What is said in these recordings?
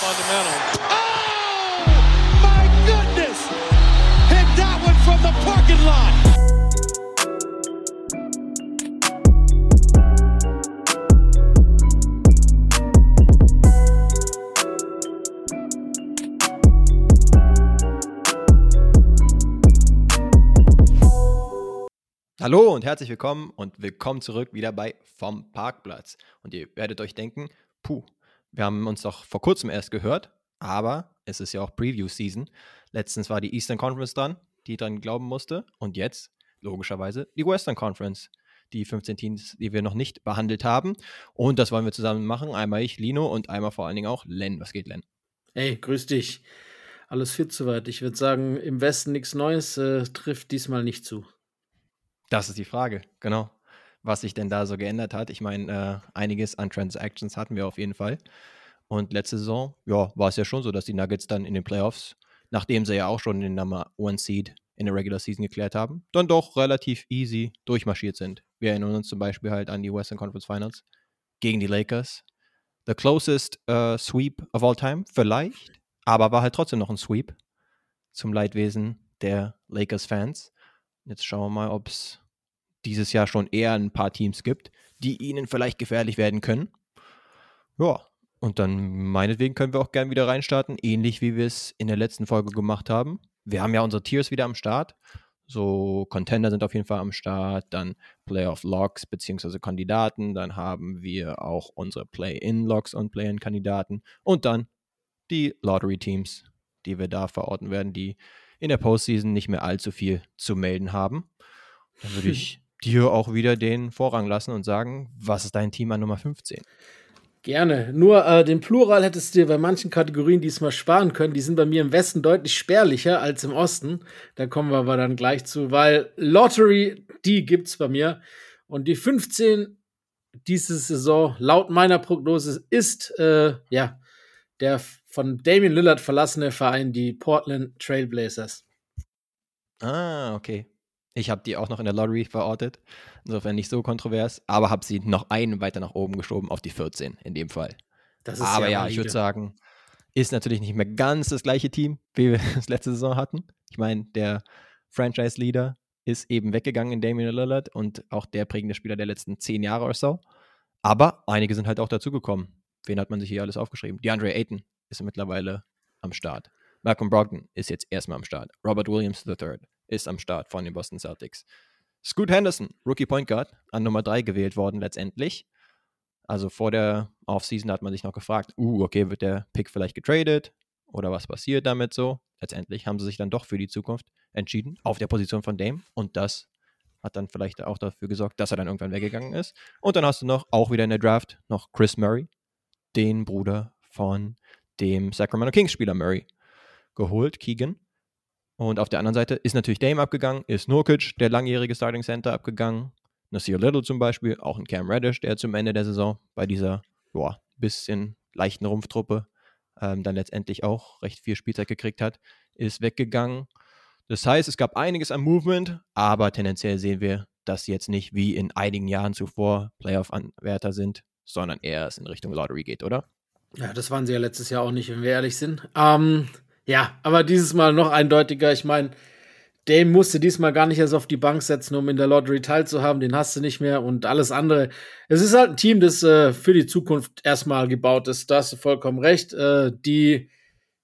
fundamental. Oh, my goodness! Hit that one from the parking lot. Hallo und herzlich willkommen und willkommen zurück wieder bei Vom Parkplatz. Und ihr werdet euch denken, puh, wir haben uns doch vor kurzem erst gehört, aber es ist ja auch Preview-Season. Letztens war die Eastern Conference dran, die dran glauben musste. Und jetzt, logischerweise, die Western Conference. Die 15 Teams, die wir noch nicht behandelt haben. Und das wollen wir zusammen machen. Einmal ich, Lino, und einmal vor allen Dingen auch Len. Was geht, Len? Hey, grüß dich. Alles fit soweit. Ich würde sagen, im Westen nichts Neues äh, trifft diesmal nicht zu. Das ist die Frage, genau was sich denn da so geändert hat. Ich meine, äh, einiges an Transactions hatten wir auf jeden Fall. Und letzte Saison, ja, war es ja schon so, dass die Nuggets dann in den Playoffs, nachdem sie ja auch schon den Nummer One Seed in der Regular Season geklärt haben, dann doch relativ easy durchmarschiert sind. Wir erinnern uns zum Beispiel halt an die Western Conference Finals gegen die Lakers. The closest uh, sweep of all time, vielleicht, aber war halt trotzdem noch ein Sweep zum Leidwesen der Lakers-Fans. Jetzt schauen wir mal, ob es dieses Jahr schon eher ein paar Teams gibt, die ihnen vielleicht gefährlich werden können. Ja, und dann meinetwegen können wir auch gern wieder reinstarten, ähnlich wie wir es in der letzten Folge gemacht haben. Wir haben ja unsere Tiers wieder am Start. So, Contender sind auf jeden Fall am Start, dann Playoff Logs bzw. Kandidaten, dann haben wir auch unsere Play-in Logs und Play-in-Kandidaten und dann die Lottery-Teams, die wir da verorten werden, die in der Postseason nicht mehr allzu viel zu melden haben. Dann würde ich dir auch wieder den Vorrang lassen und sagen, was ist dein Team an Nummer 15? Gerne. Nur äh, den Plural hättest du dir bei manchen Kategorien diesmal sparen können. Die sind bei mir im Westen deutlich spärlicher als im Osten. Da kommen wir aber dann gleich zu, weil Lottery, die gibt es bei mir. Und die 15 diese Saison, laut meiner Prognose, ist äh, ja der von Damian Lillard verlassene Verein, die Portland Trailblazers. Ah, okay. Ich habe die auch noch in der Lottery verortet. Insofern nicht so kontrovers, aber habe sie noch einen weiter nach oben geschoben auf die 14 in dem Fall. aber ja, ich würde sagen, ist natürlich nicht mehr ganz das gleiche Team, wie wir es letzte Saison hatten. Ich meine, der Franchise-Leader ist eben weggegangen in Damian Lillard und auch der prägende Spieler der letzten zehn Jahre oder so. Aber einige sind halt auch dazugekommen. Wen hat man sich hier alles aufgeschrieben? DeAndre Ayton ist mittlerweile am Start. Malcolm Brogdon ist jetzt erstmal am Start. Robert Williams III ist am Start von den Boston Celtics. Scoot Henderson, Rookie Point Guard, an Nummer 3 gewählt worden letztendlich. Also vor der Offseason hat man sich noch gefragt, uh, okay, wird der Pick vielleicht getradet oder was passiert damit so? Letztendlich haben sie sich dann doch für die Zukunft entschieden, auf der Position von Dame und das hat dann vielleicht auch dafür gesorgt, dass er dann irgendwann weggegangen ist. Und dann hast du noch, auch wieder in der Draft, noch Chris Murray, den Bruder von dem Sacramento Kings Spieler Murray, geholt, Keegan. Und auf der anderen Seite ist natürlich Dame abgegangen, ist Nurkic, der langjährige Starting Center, abgegangen. Nasir Little zum Beispiel, auch ein Cam Reddish, der zum Ende der Saison bei dieser, boah, bisschen leichten Rumpftruppe ähm, dann letztendlich auch recht viel Spielzeit gekriegt hat, ist weggegangen. Das heißt, es gab einiges an Movement, aber tendenziell sehen wir, dass sie jetzt nicht wie in einigen Jahren zuvor Playoff-Anwärter sind, sondern eher es in Richtung Lottery geht, oder? Ja, das waren sie ja letztes Jahr auch nicht, wenn wir ehrlich sind. Ähm, ja, aber dieses Mal noch eindeutiger. Ich meine, Dame musste diesmal gar nicht erst auf die Bank setzen, um in der Lottery teilzuhaben. Den hast du nicht mehr und alles andere. Es ist halt ein Team, das äh, für die Zukunft erstmal gebaut ist. Da hast du vollkommen recht. Äh, die,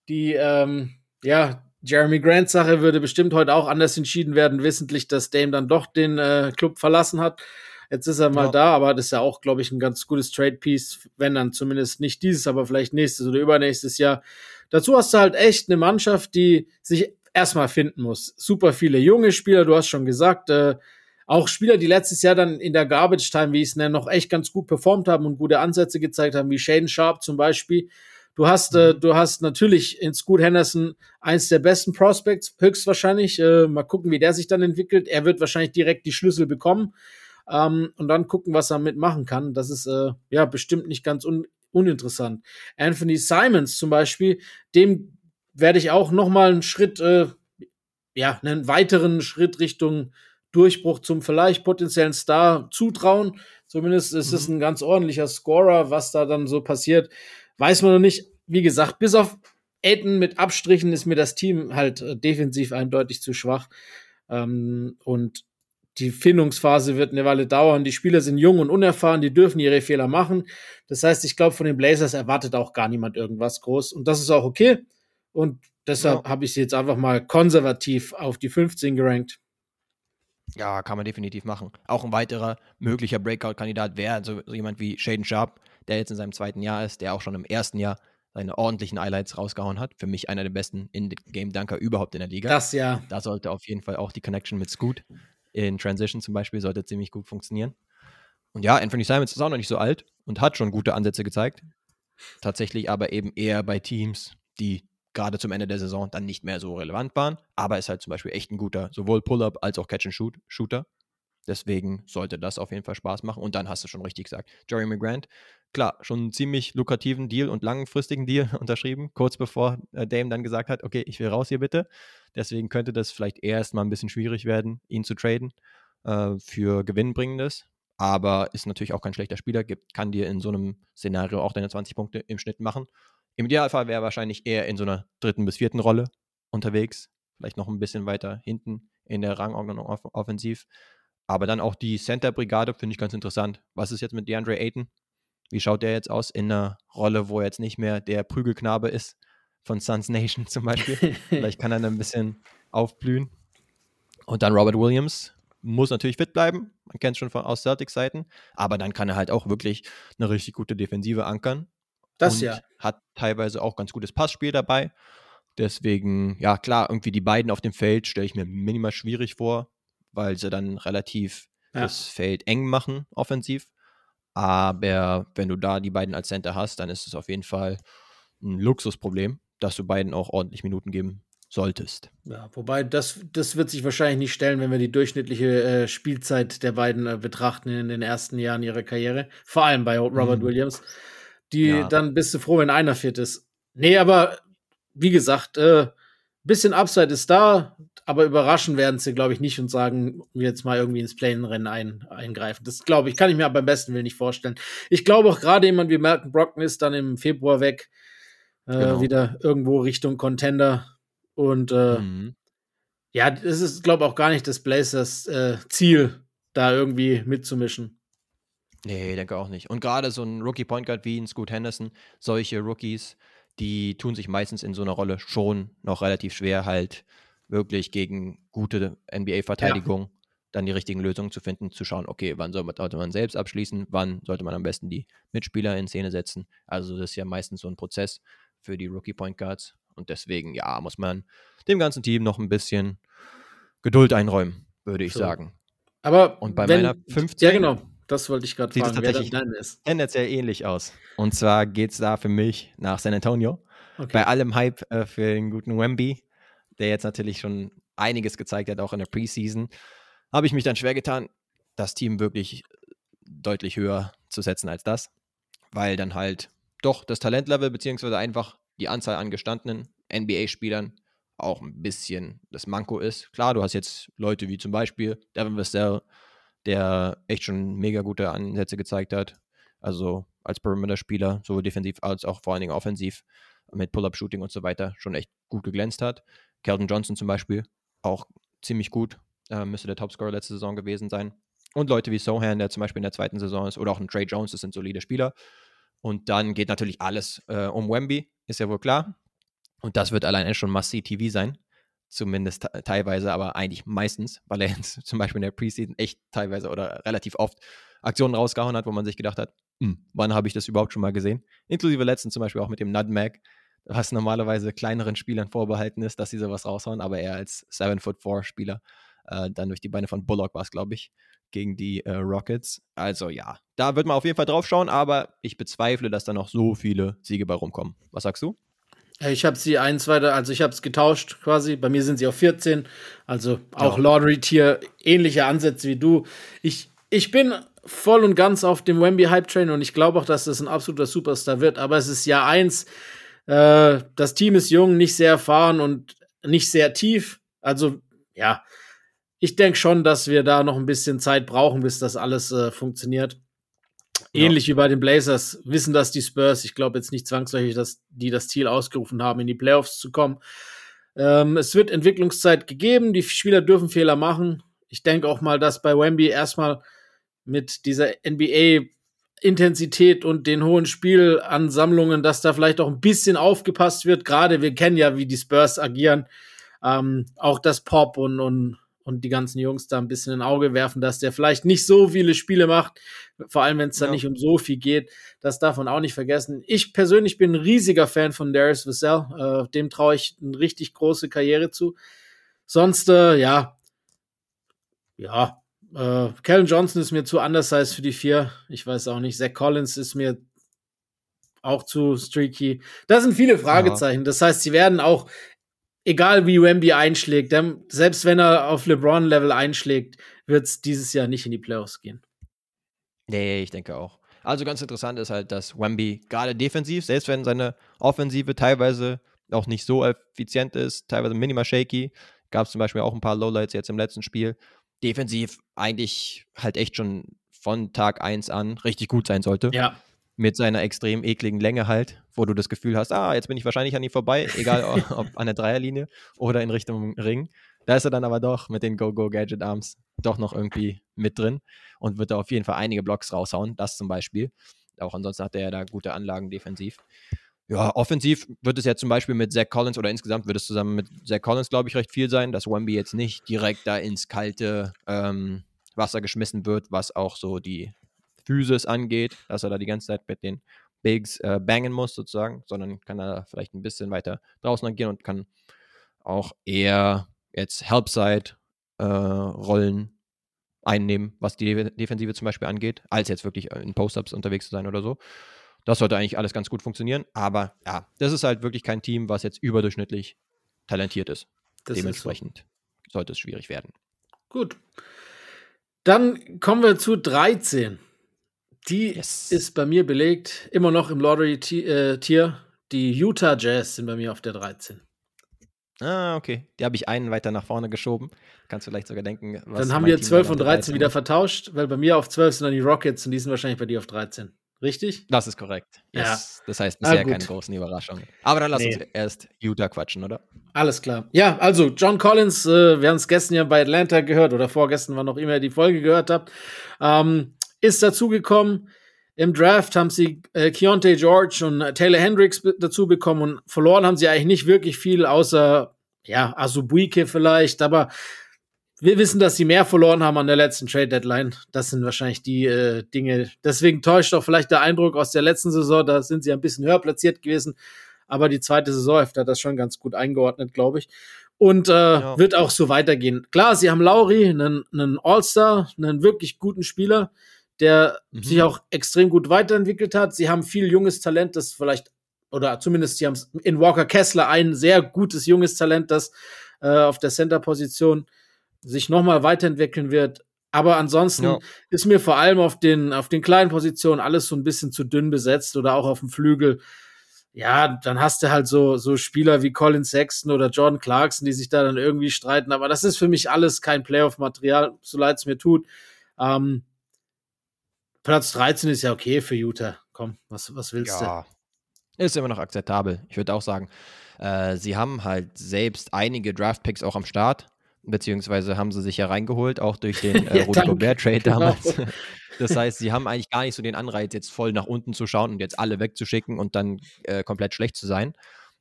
die, ähm, ja, Jeremy Grant Sache würde bestimmt heute auch anders entschieden werden, wissentlich, dass Dame dann doch den äh, Club verlassen hat. Jetzt ist er mal ja. da, aber das ist ja auch, glaube ich, ein ganz gutes Trade-Piece, wenn dann zumindest nicht dieses, aber vielleicht nächstes oder übernächstes Jahr. Dazu hast du halt echt eine Mannschaft, die sich erstmal finden muss. Super viele junge Spieler, du hast schon gesagt, äh, auch Spieler, die letztes Jahr dann in der Garbage Time, wie ich es nenne, noch echt ganz gut performt haben und gute Ansätze gezeigt haben, wie Shane Sharp zum Beispiel. Du hast, äh, mhm. du hast natürlich in Scoot Henderson eins der besten Prospects, höchstwahrscheinlich. Äh, mal gucken, wie der sich dann entwickelt. Er wird wahrscheinlich direkt die Schlüssel bekommen ähm, und dann gucken, was er mitmachen kann. Das ist äh, ja bestimmt nicht ganz un uninteressant. Anthony Simons zum Beispiel, dem werde ich auch noch mal einen Schritt, äh, ja, einen weiteren Schritt Richtung Durchbruch zum vielleicht potenziellen Star zutrauen. Zumindest ist es mhm. ein ganz ordentlicher Scorer. Was da dann so passiert, weiß man noch nicht. wie gesagt, bis auf Aiden mit Abstrichen ist mir das Team halt äh, defensiv eindeutig zu schwach. Ähm, und die Findungsphase wird eine Weile dauern. Die Spieler sind jung und unerfahren, die dürfen ihre Fehler machen. Das heißt, ich glaube, von den Blazers erwartet auch gar niemand irgendwas groß. Und das ist auch okay. Und deshalb ja. habe ich sie jetzt einfach mal konservativ auf die 15 gerankt. Ja, kann man definitiv machen. Auch ein weiterer möglicher Breakout-Kandidat wäre also so jemand wie Shaden Sharp, der jetzt in seinem zweiten Jahr ist, der auch schon im ersten Jahr seine ordentlichen Highlights rausgehauen hat. Für mich einer der besten In-Game-Dunker überhaupt in der Liga. Das ja. Da sollte auf jeden Fall auch die Connection mit Scoot in Transition zum Beispiel sollte ziemlich gut funktionieren. Und ja, Anthony Simons ist auch noch nicht so alt und hat schon gute Ansätze gezeigt. Tatsächlich aber eben eher bei Teams, die gerade zum Ende der Saison dann nicht mehr so relevant waren. Aber ist halt zum Beispiel echt ein guter, sowohl Pull-up als auch Catch-and-Shoot-Shooter. Deswegen sollte das auf jeden Fall Spaß machen. Und dann hast du schon richtig gesagt, Jeremy Grant, klar, schon einen ziemlich lukrativen Deal und langfristigen Deal unterschrieben, kurz bevor äh, Dame dann gesagt hat, okay, ich will raus hier bitte. Deswegen könnte das vielleicht erst mal ein bisschen schwierig werden, ihn zu traden äh, für Gewinnbringendes. Aber ist natürlich auch kein schlechter Spieler, gibt, kann dir in so einem Szenario auch deine 20 Punkte im Schnitt machen. Im Idealfall wäre er wahrscheinlich eher in so einer dritten bis vierten Rolle unterwegs, vielleicht noch ein bisschen weiter hinten in der Rangordnung off offensiv. Aber dann auch die Center-Brigade finde ich ganz interessant. Was ist jetzt mit DeAndre Ayton? Wie schaut der jetzt aus in einer Rolle, wo er jetzt nicht mehr der Prügelknabe ist von Suns Nation zum Beispiel? Vielleicht kann er dann ein bisschen aufblühen. Und dann Robert Williams muss natürlich fit bleiben. Man kennt es schon von aus Celtics Seiten. Aber dann kann er halt auch wirklich eine richtig gute Defensive ankern. Das ja. Hat teilweise auch ganz gutes Passspiel dabei. Deswegen, ja klar, irgendwie die beiden auf dem Feld stelle ich mir minimal schwierig vor weil sie dann relativ ja. das Feld eng machen, offensiv. Aber wenn du da die beiden als Center hast, dann ist es auf jeden Fall ein Luxusproblem, dass du beiden auch ordentlich Minuten geben solltest. Ja, wobei das, das wird sich wahrscheinlich nicht stellen, wenn wir die durchschnittliche äh, Spielzeit der beiden äh, betrachten in den ersten Jahren ihrer Karriere. Vor allem bei Robert mhm. Williams. Die ja. dann bist du froh, wenn einer fit ist. Nee, aber wie gesagt, äh, bisschen Upside ist da. Aber überraschen werden sie, glaube ich, nicht und sagen, jetzt mal irgendwie ins Plane-Rennen ein, eingreifen. Das glaube ich, kann ich mir aber beim besten Willen nicht vorstellen. Ich glaube auch gerade jemand wie Malcolm Brockton ist dann im Februar weg. Äh, genau. Wieder irgendwo Richtung Contender. Und äh, mhm. ja, es ist, glaube ich, auch gar nicht des Blazers äh, Ziel, da irgendwie mitzumischen. Nee, denke auch nicht. Und gerade so ein Rookie Point Guard wie ein Scoot Henderson, solche Rookies, die tun sich meistens in so einer Rolle schon noch relativ schwer, halt wirklich gegen gute NBA-Verteidigung ja. dann die richtigen Lösungen zu finden, zu schauen, okay, wann sollte man selbst abschließen, wann sollte man am besten die Mitspieler in Szene setzen. Also das ist ja meistens so ein Prozess für die Rookie Point Guards und deswegen, ja, muss man dem ganzen Team noch ein bisschen Geduld einräumen, würde ich so. sagen. Aber und bei wenn, meiner 15 Ja, genau. Das wollte ich gerade fragen, es tatsächlich tendenziell ähnlich aus. Und zwar geht es da für mich nach San Antonio. Okay. Bei allem Hype äh, für den guten Wemby der jetzt natürlich schon einiges gezeigt hat, auch in der Preseason, habe ich mich dann schwer getan, das Team wirklich deutlich höher zu setzen als das, weil dann halt doch das Talentlevel beziehungsweise einfach die Anzahl an gestandenen NBA-Spielern auch ein bisschen das Manko ist. Klar, du hast jetzt Leute wie zum Beispiel Devin Vassell, der echt schon mega gute Ansätze gezeigt hat. Also als Perimeter-Spieler, sowohl defensiv als auch vor allen Dingen offensiv mit Pull-Up-Shooting und so weiter schon echt gut geglänzt hat. Kelvin Johnson zum Beispiel, auch ziemlich gut. Äh, müsste der Topscorer letzte Saison gewesen sein. Und Leute wie Sohan, der zum Beispiel in der zweiten Saison ist, oder auch ein Trey Jones, das sind solide Spieler. Und dann geht natürlich alles äh, um Wemby, ist ja wohl klar. Und das wird allein schon Must-See-TV sein. Zumindest teilweise, aber eigentlich meistens, weil er jetzt zum Beispiel in der Preseason echt teilweise oder relativ oft Aktionen rausgehauen hat, wo man sich gedacht hat, hm, wann habe ich das überhaupt schon mal gesehen? Inklusive letzten zum Beispiel auch mit dem Nutmeg, was normalerweise kleineren Spielern vorbehalten ist, dass sie sowas raushauen, aber er als 7-Foot-4-Spieler äh, dann durch die Beine von Bullock war es, glaube ich, gegen die äh, Rockets. Also ja, da wird man auf jeden Fall drauf schauen, aber ich bezweifle, dass da noch so viele Siege bei rumkommen. Was sagst du? Ich habe sie eins weiter, also ich habe es getauscht quasi. Bei mir sind sie auf 14, also auch ja. Lottery-Tier, ähnliche Ansätze wie du. Ich, ich bin voll und ganz auf dem Wemby Hype Train und ich glaube auch, dass das ein absoluter Superstar wird. Aber es ist Jahr eins. Äh, das Team ist jung, nicht sehr erfahren und nicht sehr tief. Also, ja, ich denke schon, dass wir da noch ein bisschen Zeit brauchen, bis das alles äh, funktioniert. Ähnlich ja. wie bei den Blazers, wissen das die Spurs. Ich glaube jetzt nicht zwangsläufig, dass die das Ziel ausgerufen haben, in die Playoffs zu kommen. Ähm, es wird Entwicklungszeit gegeben, die Spieler dürfen Fehler machen. Ich denke auch mal, dass bei Wemby erstmal mit dieser NBA Intensität und den hohen Spielansammlungen, dass da vielleicht auch ein bisschen aufgepasst wird. Gerade wir kennen ja, wie die Spurs agieren. Ähm, auch das Pop und, und, und die ganzen Jungs da ein bisschen ein Auge werfen, dass der vielleicht nicht so viele Spiele macht, vor allem wenn es da ja. nicht um so viel geht. Das darf man auch nicht vergessen. Ich persönlich bin ein riesiger Fan von Darius Vassell. Äh, dem traue ich eine richtig große Karriere zu. Sonst, äh, ja, ja, äh, Kellen Johnson ist mir zu undersized für die vier. Ich weiß auch nicht. Zach Collins ist mir auch zu streaky. Da sind viele Fragezeichen. Ja. Das heißt, sie werden auch, egal wie Wemby einschlägt, selbst wenn er auf LeBron-Level einschlägt, wird es dieses Jahr nicht in die Playoffs gehen. Nee, ich denke auch. Also ganz interessant ist halt, dass Wemby gerade defensiv, selbst wenn seine Offensive teilweise auch nicht so effizient ist, teilweise minimal shaky, gab es zum Beispiel auch ein paar Lowlights jetzt im letzten Spiel, defensiv eigentlich halt echt schon von Tag 1 an richtig gut sein sollte. Ja. Mit seiner extrem ekligen Länge halt, wo du das Gefühl hast, ah, jetzt bin ich wahrscheinlich an ihm vorbei, egal ob, ob an der Dreierlinie oder in Richtung Ring. Da ist er dann aber doch mit den Go-Go-Gadget-Arms doch noch irgendwie mit drin und wird da auf jeden Fall einige Blocks raushauen. Das zum Beispiel. Auch ansonsten hat er ja da gute Anlagen defensiv. Ja, offensiv wird es ja zum Beispiel mit Zach Collins oder insgesamt wird es zusammen mit Zach Collins, glaube ich, recht viel sein, dass Wemby jetzt nicht direkt da ins kalte ähm, Wasser geschmissen wird, was auch so die Physis angeht, dass er da die ganze Zeit mit den Bigs äh, bangen muss sozusagen, sondern kann da vielleicht ein bisschen weiter draußen agieren und kann auch eher jetzt Helpside-Rollen äh, einnehmen, was die Defensive zum Beispiel angeht, als jetzt wirklich in Post-Ups unterwegs zu sein oder so. Das sollte eigentlich alles ganz gut funktionieren. Aber ja, das ist halt wirklich kein Team, was jetzt überdurchschnittlich talentiert ist. Das Dementsprechend ist so. sollte es schwierig werden. Gut. Dann kommen wir zu 13. Die yes. ist bei mir belegt, immer noch im Lottery-Tier. Äh, die Utah Jazz sind bei mir auf der 13. Ah, okay. Die habe ich einen weiter nach vorne geschoben. Kannst du vielleicht sogar denken, was. Dann haben wir 12 und 13 wieder vertauscht, weil bei mir auf 12 sind dann die Rockets und die sind wahrscheinlich bei dir auf 13. Richtig? Das ist korrekt. Yes. Ja. Das heißt bisher ah, keine großen Überraschungen. Aber dann lass nee. uns erst Utah quatschen, oder? Alles klar. Ja, also John Collins, äh, wir haben es gestern ja bei Atlanta gehört oder vorgestern, wann auch immer ihr die Folge gehört habt, ähm, ist dazugekommen. Im Draft haben sie äh, Keontae George und Taylor Hendricks dazu bekommen und verloren haben sie eigentlich nicht wirklich viel, außer ja, Asubuike vielleicht, aber wir wissen, dass sie mehr verloren haben an der letzten Trade Deadline. Das sind wahrscheinlich die äh, Dinge. Deswegen täuscht auch vielleicht der Eindruck aus der letzten Saison. Da sind sie ein bisschen höher platziert gewesen. Aber die zweite Saison hat das schon ganz gut eingeordnet, glaube ich. Und äh, ja. wird auch so weitergehen. Klar, sie haben Lauri, einen, einen All-Star, einen wirklich guten Spieler, der mhm. sich auch extrem gut weiterentwickelt hat. Sie haben viel junges Talent, das vielleicht, oder zumindest sie haben in Walker Kessler ein sehr gutes junges Talent, das äh, auf der Center-Position sich nochmal weiterentwickeln wird. Aber ansonsten ja. ist mir vor allem auf den, auf den kleinen Positionen alles so ein bisschen zu dünn besetzt oder auch auf dem Flügel. Ja, dann hast du halt so, so Spieler wie Colin Sexton oder Jordan Clarkson, die sich da dann irgendwie streiten. Aber das ist für mich alles kein Playoff-Material, so leid es mir tut. Ähm, Platz 13 ist ja okay für Utah. Komm, was, was willst ja. du? Ist immer noch akzeptabel. Ich würde auch sagen, äh, sie haben halt selbst einige Draft-Picks auch am Start beziehungsweise haben sie sich ja reingeholt, auch durch den äh, Rudy Gobert-Trade genau. damals. Das heißt, sie haben eigentlich gar nicht so den Anreiz, jetzt voll nach unten zu schauen und jetzt alle wegzuschicken und dann äh, komplett schlecht zu sein.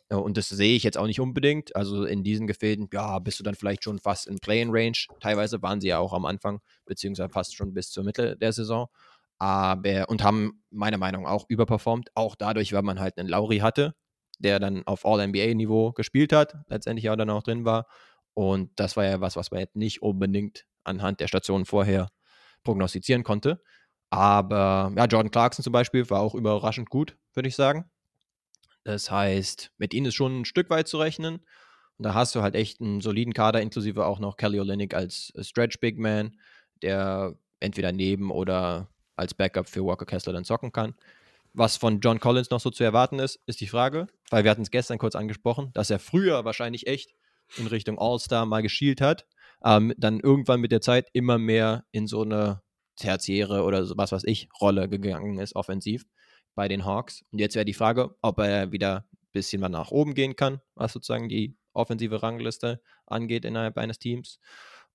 Und das sehe ich jetzt auch nicht unbedingt. Also in diesen Gefilden, ja, bist du dann vielleicht schon fast in Play-in-Range. Teilweise waren sie ja auch am Anfang, beziehungsweise fast schon bis zur Mitte der Saison. Aber und haben meiner Meinung nach auch überperformt. Auch dadurch, weil man halt einen Lauri hatte, der dann auf All-NBA-Niveau gespielt hat, letztendlich auch dann auch drin war und das war ja was, was man jetzt nicht unbedingt anhand der Stationen vorher prognostizieren konnte. Aber ja, Jordan Clarkson zum Beispiel war auch überraschend gut, würde ich sagen. Das heißt, mit ihnen ist schon ein Stück weit zu rechnen. Und da hast du halt echt einen soliden Kader, inklusive auch noch Kelly Olynyk als Stretch Big Man, der entweder neben oder als Backup für Walker Kessler dann zocken kann. Was von John Collins noch so zu erwarten ist, ist die Frage, weil wir hatten es gestern kurz angesprochen, dass er früher wahrscheinlich echt in Richtung All-Star mal geschielt hat, ähm, dann irgendwann mit der Zeit immer mehr in so eine tertiäre oder so, was weiß ich, Rolle gegangen ist, offensiv bei den Hawks. Und jetzt wäre die Frage, ob er wieder ein bisschen mal nach oben gehen kann, was sozusagen die offensive Rangliste angeht innerhalb eines Teams.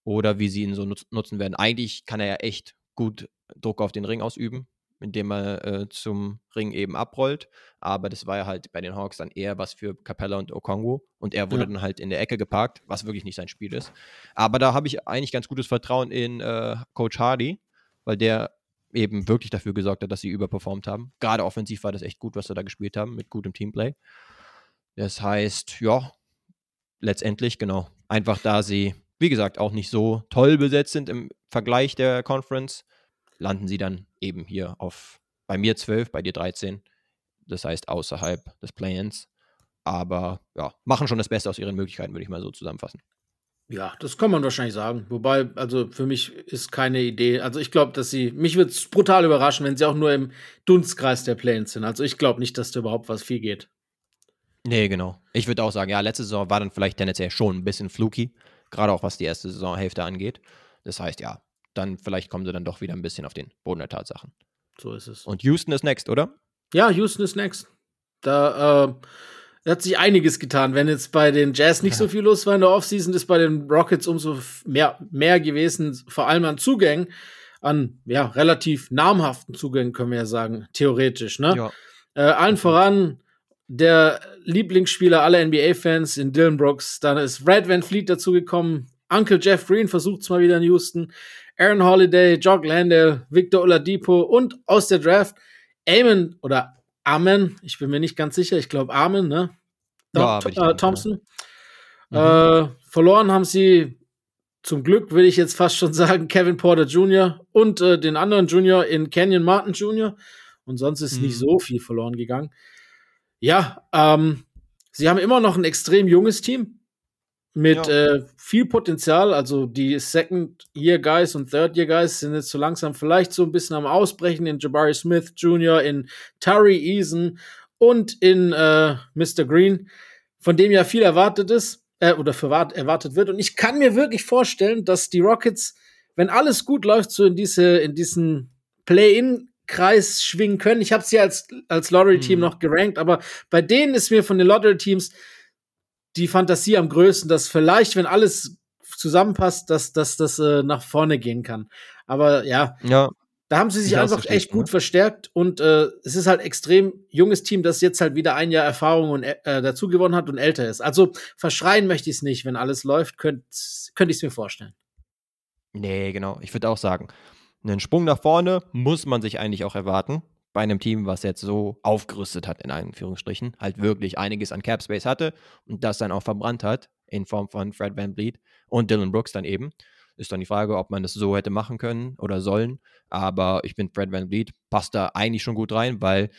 Oder wie sie ihn so nutzen werden. Eigentlich kann er ja echt gut Druck auf den Ring ausüben indem er äh, zum Ring eben abrollt. Aber das war ja halt bei den Hawks dann eher was für Capella und Okongo. Und er wurde ja. dann halt in der Ecke geparkt, was wirklich nicht sein Spiel ist. Aber da habe ich eigentlich ganz gutes Vertrauen in äh, Coach Hardy, weil der eben wirklich dafür gesorgt hat, dass sie überperformt haben. Gerade offensiv war das echt gut, was sie da gespielt haben, mit gutem Teamplay. Das heißt, ja, letztendlich, genau, einfach da sie, wie gesagt, auch nicht so toll besetzt sind im Vergleich der Conference, landen sie dann eben hier auf bei mir 12, bei dir 13. Das heißt außerhalb des Play-ins. Aber ja, machen schon das Beste aus ihren Möglichkeiten, würde ich mal so zusammenfassen. Ja, das kann man wahrscheinlich sagen. Wobei, also für mich ist keine Idee. Also ich glaube, dass sie, mich würde es brutal überraschen, wenn sie auch nur im Dunstkreis der Play-ins sind. Also ich glaube nicht, dass da überhaupt was viel geht. Nee, genau. Ich würde auch sagen, ja, letzte Saison war dann vielleicht tendenziell schon ein bisschen fluky, gerade auch was die erste Saisonhälfte angeht. Das heißt, ja, dann vielleicht kommen sie dann doch wieder ein bisschen auf den Boden der Tatsachen. So ist es. Und Houston ist next, oder? Ja, Houston ist next. Da äh, hat sich einiges getan. Wenn jetzt bei den Jazz nicht so viel los war in der Offseason, ist bei den Rockets umso mehr, mehr gewesen, vor allem an Zugängen, an ja, relativ namhaften Zugängen, können wir ja sagen, theoretisch. Ne? Ja. Äh, allen voran der Lieblingsspieler aller NBA-Fans in Dylan Brooks. Dann ist Red Van Fleet dazugekommen. Uncle Jeff Green versucht es mal wieder in Houston. Aaron Holiday, Jock Landale, Victor Oladipo und aus der Draft Amon oder Amen, ich bin mir nicht ganz sicher, ich glaube Amen, ne? Ja, äh, Thompson. Mhm. Äh, verloren haben sie zum Glück, will ich jetzt fast schon sagen, Kevin Porter Jr. und äh, den anderen Junior in Canyon Martin Jr. Und sonst ist mhm. nicht so viel verloren gegangen. Ja, ähm, sie haben immer noch ein extrem junges Team mit ja. äh, viel Potenzial. Also die Second-Year-Guys und Third-Year-Guys sind jetzt so langsam vielleicht so ein bisschen am Ausbrechen in Jabari Smith Jr., in Tari Eason und in äh, Mr. Green, von dem ja viel erwartet ist äh, oder erwartet wird. Und ich kann mir wirklich vorstellen, dass die Rockets, wenn alles gut läuft, so in diese in diesen Play-in Kreis schwingen können. Ich habe sie als als Lottery-Team mhm. noch gerankt, aber bei denen ist mir von den Lottery-Teams die Fantasie am größten, dass vielleicht, wenn alles zusammenpasst, dass, dass das äh, nach vorne gehen kann. Aber ja, ja. da haben sie sich einfach echt gut ne? verstärkt und äh, es ist halt extrem junges Team, das jetzt halt wieder ein Jahr Erfahrung und, äh, dazu gewonnen hat und älter ist. Also verschreien möchte ich es nicht, wenn alles läuft, könnte könnt ich es mir vorstellen. Nee, genau. Ich würde auch sagen, einen Sprung nach vorne muss man sich eigentlich auch erwarten bei einem Team, was jetzt so aufgerüstet hat, in Anführungsstrichen, halt wirklich einiges an Cap Space hatte und das dann auch verbrannt hat, in Form von Fred Van Vliet und Dylan Brooks dann eben. Ist dann die Frage, ob man das so hätte machen können oder sollen. Aber ich finde, Fred Van Vliet passt da eigentlich schon gut rein, weil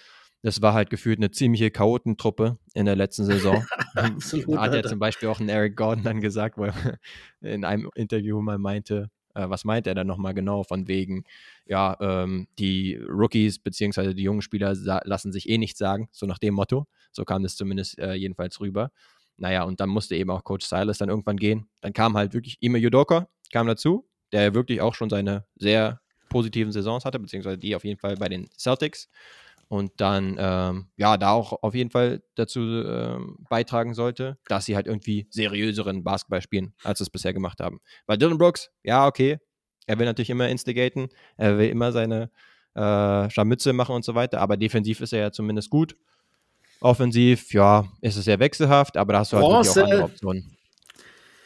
das war halt gefühlt eine ziemliche Chaotentruppe in der letzten Saison. Absolut, hat ja zum Beispiel auch ein Eric Gordon dann gesagt, wo er in einem Interview mal meinte, äh, was meint er dann nochmal genau von wegen, ja, ähm, die Rookies beziehungsweise die jungen Spieler lassen sich eh nichts sagen, so nach dem Motto. So kam es zumindest äh, jedenfalls rüber. Naja, und dann musste eben auch Coach Silas dann irgendwann gehen. Dann kam halt wirklich Ime Yudoka, kam dazu, der wirklich auch schon seine sehr positiven Saisons hatte, beziehungsweise die auf jeden Fall bei den Celtics und dann ähm, ja da auch auf jeden Fall dazu ähm, beitragen sollte, dass sie halt irgendwie seriöseren Basketball spielen, als sie es bisher gemacht haben. Weil Dylan Brooks, ja, okay, er will natürlich immer instigaten, er will immer seine äh, Scharmütze machen und so weiter, aber defensiv ist er ja zumindest gut. Offensiv, ja, ist es sehr wechselhaft, aber da hast du halt auch andere Optionen.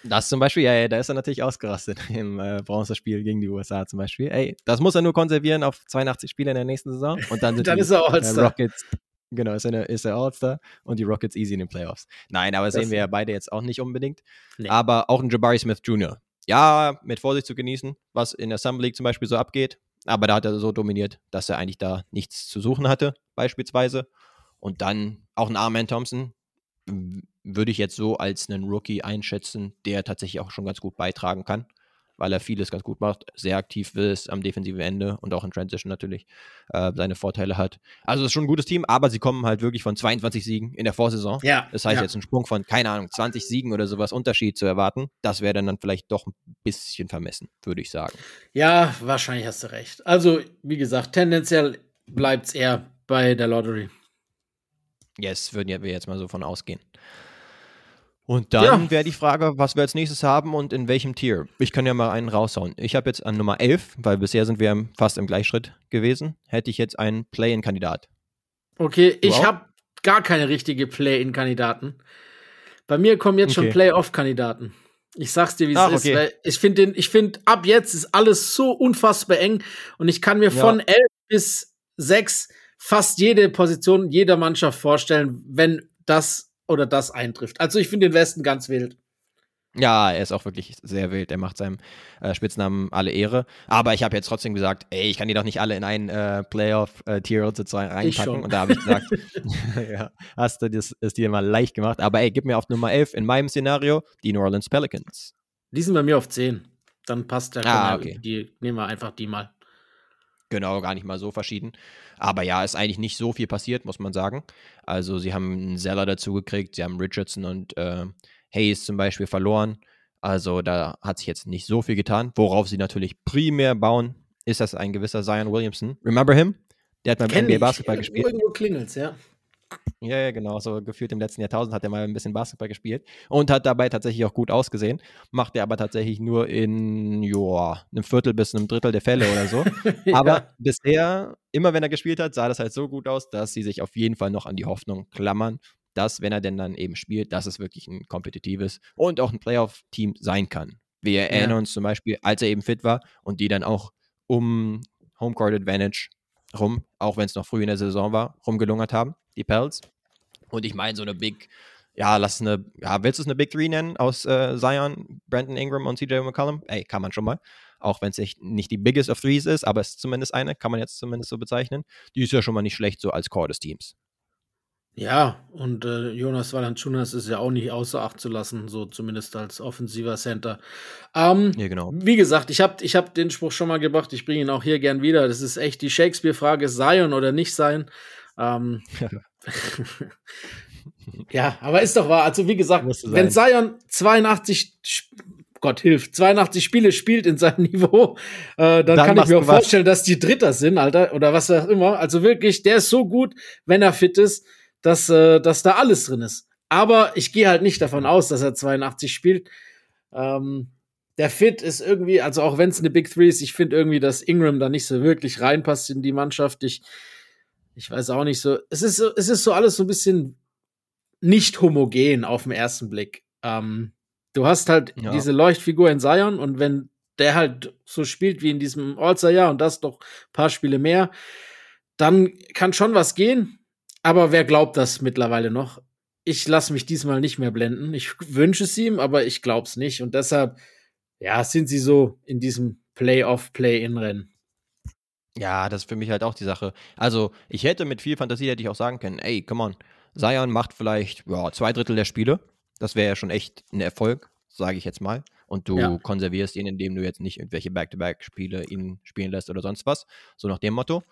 Das zum Beispiel, ja, ja, da ist er natürlich ausgerastet im äh, Bronzespiel gegen die USA zum Beispiel. Ey, das muss er nur konservieren auf 82 Spiele in der nächsten Saison und dann sind dann die, ist er All-Star. Äh, Rockets, genau, ist er, ist er All-Star und die Rockets easy in den Playoffs. Nein, aber das sehen wir ja beide jetzt auch nicht unbedingt. Nee. Aber auch ein Jabari Smith Jr. Ja, mit Vorsicht zu genießen, was in der Summer League zum Beispiel so abgeht. Aber da hat er so dominiert, dass er eigentlich da nichts zu suchen hatte, beispielsweise. Und dann auch ein Arman Thompson, würde ich jetzt so als einen Rookie einschätzen, der tatsächlich auch schon ganz gut beitragen kann. weil er vieles ganz gut macht, sehr aktiv ist am defensiven Ende und auch in Transition natürlich äh, seine Vorteile hat. Also es ist schon ein gutes Team, aber sie kommen halt wirklich von 22 Siegen in der Vorsaison. Ja. Das heißt, ja. jetzt ein Sprung von, keine Ahnung, 20 Siegen oder sowas Unterschied zu erwarten, das wäre dann, dann vielleicht doch ein bisschen vermessen, würde ich sagen. Ja, wahrscheinlich hast du recht. Also, wie gesagt, tendenziell bleibt es eher bei der Lottery. Yes, würden wir jetzt mal so von ausgehen. Und dann ja. wäre die Frage, was wir als nächstes haben und in welchem Tier. Ich kann ja mal einen raushauen. Ich habe jetzt an Nummer 11, weil bisher sind wir fast im Gleichschritt gewesen, hätte ich jetzt einen Play-in-Kandidat. Okay, du ich habe gar keine richtige Play-in-Kandidaten. Bei mir kommen jetzt okay. schon Play-off-Kandidaten. Ich sag's dir, wie es ist. Okay. ich finde, ich finde, ab jetzt ist alles so unfassbar eng und ich kann mir ja. von 11 bis 6 fast jede Position jeder Mannschaft vorstellen, wenn das oder das eintrifft. Also ich finde den Westen ganz wild. Ja, er ist auch wirklich sehr wild. Er macht seinem äh, Spitznamen alle Ehre. Aber ich habe jetzt trotzdem gesagt, ey, ich kann die doch nicht alle in einen äh, Playoff-Tier sozusagen reinpacken. Und da habe ich gesagt, ja, hast du das, es dir mal leicht gemacht. Aber ey, gib mir auf Nummer 11 in meinem Szenario die New Orleans Pelicans. Die sind bei mir auf 10. Dann passt der. Ah, okay. Die nehmen wir einfach die mal. Genau, gar nicht mal so verschieden. Aber ja, ist eigentlich nicht so viel passiert, muss man sagen. Also sie haben einen Seller dazu gekriegt, sie haben Richardson und äh, Hayes zum Beispiel verloren. Also da hat sich jetzt nicht so viel getan. Worauf sie natürlich primär bauen, ist das ein gewisser Zion Williamson. Remember him? Der hat beim Kenn NBA Basketball gespielt. Irgendwo klingelt's, ja. Ja, ja, genau. So gefühlt im letzten Jahrtausend hat er mal ein bisschen Basketball gespielt und hat dabei tatsächlich auch gut ausgesehen. Macht er aber tatsächlich nur in joa, einem Viertel bis einem Drittel der Fälle oder so. ja. Aber bisher, immer wenn er gespielt hat, sah das halt so gut aus, dass sie sich auf jeden Fall noch an die Hoffnung klammern, dass, wenn er denn dann eben spielt, dass es wirklich ein kompetitives und auch ein Playoff-Team sein kann. Wir erinnern ja. uns zum Beispiel, als er eben fit war und die dann auch um Homecourt Advantage rum, auch wenn es noch früh in der Saison war, rumgelungert haben, die Pels. Und ich meine, so eine Big, ja, lass eine, ja, willst du es eine Big Three nennen aus äh, Zion, Brandon Ingram und CJ McCollum? Ey, kann man schon mal. Auch wenn es nicht die biggest of threes ist, aber es ist zumindest eine, kann man jetzt zumindest so bezeichnen. Die ist ja schon mal nicht schlecht so als Core des Teams. Ja, und äh, Jonas Valanciunas ist ja auch nicht außer Acht zu lassen, so zumindest als offensiver Center. Ähm, ja, genau. Wie gesagt, ich habe ich hab den Spruch schon mal gebracht, ich bringe ihn auch hier gern wieder. Das ist echt die Shakespeare-Frage, Zion oder nicht sein. Ähm, ja, aber ist doch wahr. Also wie gesagt, wenn Zion 82 Gott hilft, 82 Spiele spielt in seinem Niveau, äh, dann, dann, kann ich mir auch vorstellen, dass die Dritter sind, Alter, oder was auch immer. Also wirklich, der ist so gut, wenn er fit ist dass, äh, dass da alles drin ist. Aber ich gehe halt nicht davon aus, dass er 82 spielt. Ähm, der Fit ist irgendwie, also auch wenn es eine Big Three ist, ich finde irgendwie, dass Ingram da nicht so wirklich reinpasst in die Mannschaft. Ich, ich weiß auch nicht so. Es ist so, es ist so alles so ein bisschen nicht homogen auf den ersten Blick. Ähm, du hast halt ja. diese Leuchtfigur in Zion und wenn der halt so spielt wie in diesem All-Star-Jahr und das doch ein paar Spiele mehr, dann kann schon was gehen. Aber wer glaubt das mittlerweile noch? Ich lasse mich diesmal nicht mehr blenden. Ich wünsche es ihm, aber ich glaube es nicht. Und deshalb, ja, sind sie so in diesem Playoff, Play-in-Rennen. Ja, das ist für mich halt auch die Sache. Also, ich hätte mit viel Fantasie hätte ich auch sagen können, ey, come on, Zion macht vielleicht ja, zwei Drittel der Spiele. Das wäre ja schon echt ein Erfolg, sage ich jetzt mal. Und du ja. konservierst ihn, indem du jetzt nicht irgendwelche Back-to-Back-Spiele ihn spielen lässt oder sonst was. So nach dem Motto.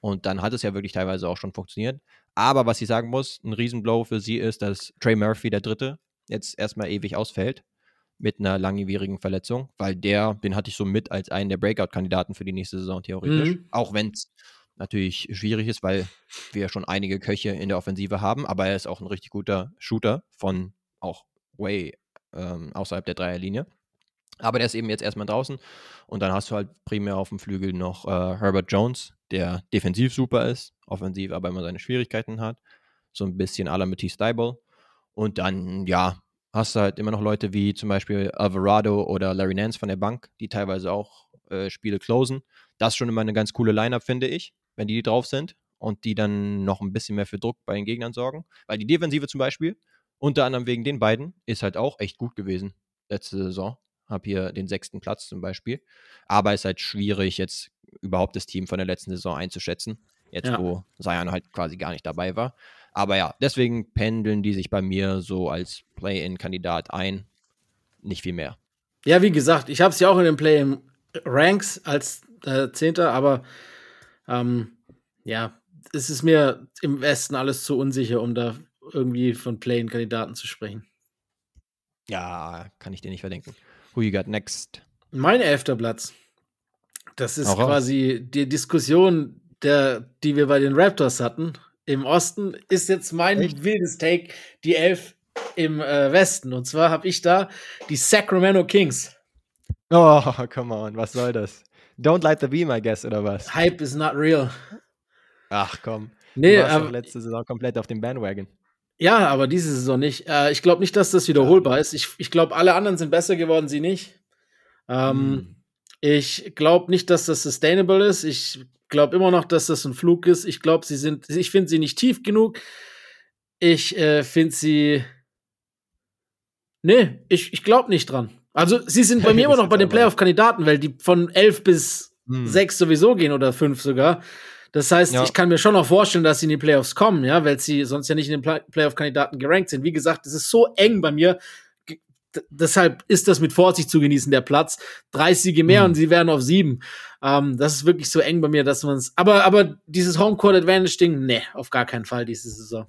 Und dann hat es ja wirklich teilweise auch schon funktioniert. Aber was ich sagen muss, ein Riesenblow für sie ist, dass Trey Murphy, der Dritte, jetzt erstmal ewig ausfällt mit einer langwierigen Verletzung, weil der, den hatte ich so mit als einen der Breakout-Kandidaten für die nächste Saison theoretisch. Mhm. Auch wenn es natürlich schwierig ist, weil wir schon einige Köche in der Offensive haben, aber er ist auch ein richtig guter Shooter von auch way ähm, außerhalb der Dreierlinie. Aber der ist eben jetzt erstmal draußen und dann hast du halt primär auf dem Flügel noch äh, Herbert Jones, der defensiv super ist, offensiv aber immer seine Schwierigkeiten hat. So ein bisschen à la Matisse Steibel. Und dann, ja, hast du halt immer noch Leute wie zum Beispiel Alvarado oder Larry Nance von der Bank, die teilweise auch äh, Spiele closen. Das ist schon immer eine ganz coole Lineup, finde ich, wenn die drauf sind und die dann noch ein bisschen mehr für Druck bei den Gegnern sorgen. Weil die Defensive zum Beispiel, unter anderem wegen den beiden, ist halt auch echt gut gewesen letzte Saison. Hab hier den sechsten Platz zum Beispiel. Aber es ist halt schwierig, jetzt überhaupt das Team von der letzten Saison einzuschätzen. Jetzt, ja. wo Zion halt quasi gar nicht dabei war. Aber ja, deswegen pendeln die sich bei mir so als Play-In-Kandidat ein. Nicht viel mehr. Ja, wie gesagt, ich habe es ja auch in den Play Ranks als äh, Zehnter, aber ähm, ja, es ist mir im Westen alles zu unsicher, um da irgendwie von Play-Kandidaten zu sprechen. Ja, kann ich dir nicht verdenken. Who you got next? Mein elfter Platz. Das ist quasi die Diskussion, der, die wir bei den Raptors hatten. Im Osten ist jetzt mein Echt? wildes Take die Elf im äh, Westen. Und zwar habe ich da die Sacramento Kings. Oh, come on, was soll das? Don't light the beam, I guess, oder was? Hype is not real. Ach komm. Nee, du warst aber, letzte Saison komplett auf dem Bandwagon. Ja, aber diese Saison nicht. Äh, ich glaube nicht, dass das wiederholbar ist. Ich, ich glaube, alle anderen sind besser geworden, sie nicht. Ähm, hm. Ich glaube nicht, dass das sustainable ist. Ich glaube immer noch, dass das ein Flug ist. Ich glaube, sie sind, ich finde sie nicht tief genug. Ich äh, finde sie. Nee, ich, ich glaube nicht dran. Also, sie sind bei mir immer noch bei den Playoff-Kandidaten, weil die von elf bis hm. sechs sowieso gehen oder fünf sogar. Das heißt, ja. ich kann mir schon noch vorstellen, dass sie in die Playoffs kommen, ja, weil sie sonst ja nicht in den Playoff-Kandidaten gerankt sind. Wie gesagt, es ist so eng bei mir, deshalb ist das mit Vorsicht zu genießen, der Platz. Drei Siege mehr mhm. und sie wären auf sieben. Ähm, das ist wirklich so eng bei mir, dass man es. Aber, aber dieses Homecourt Advantage-Ding, nee, auf gar keinen Fall diese Saison.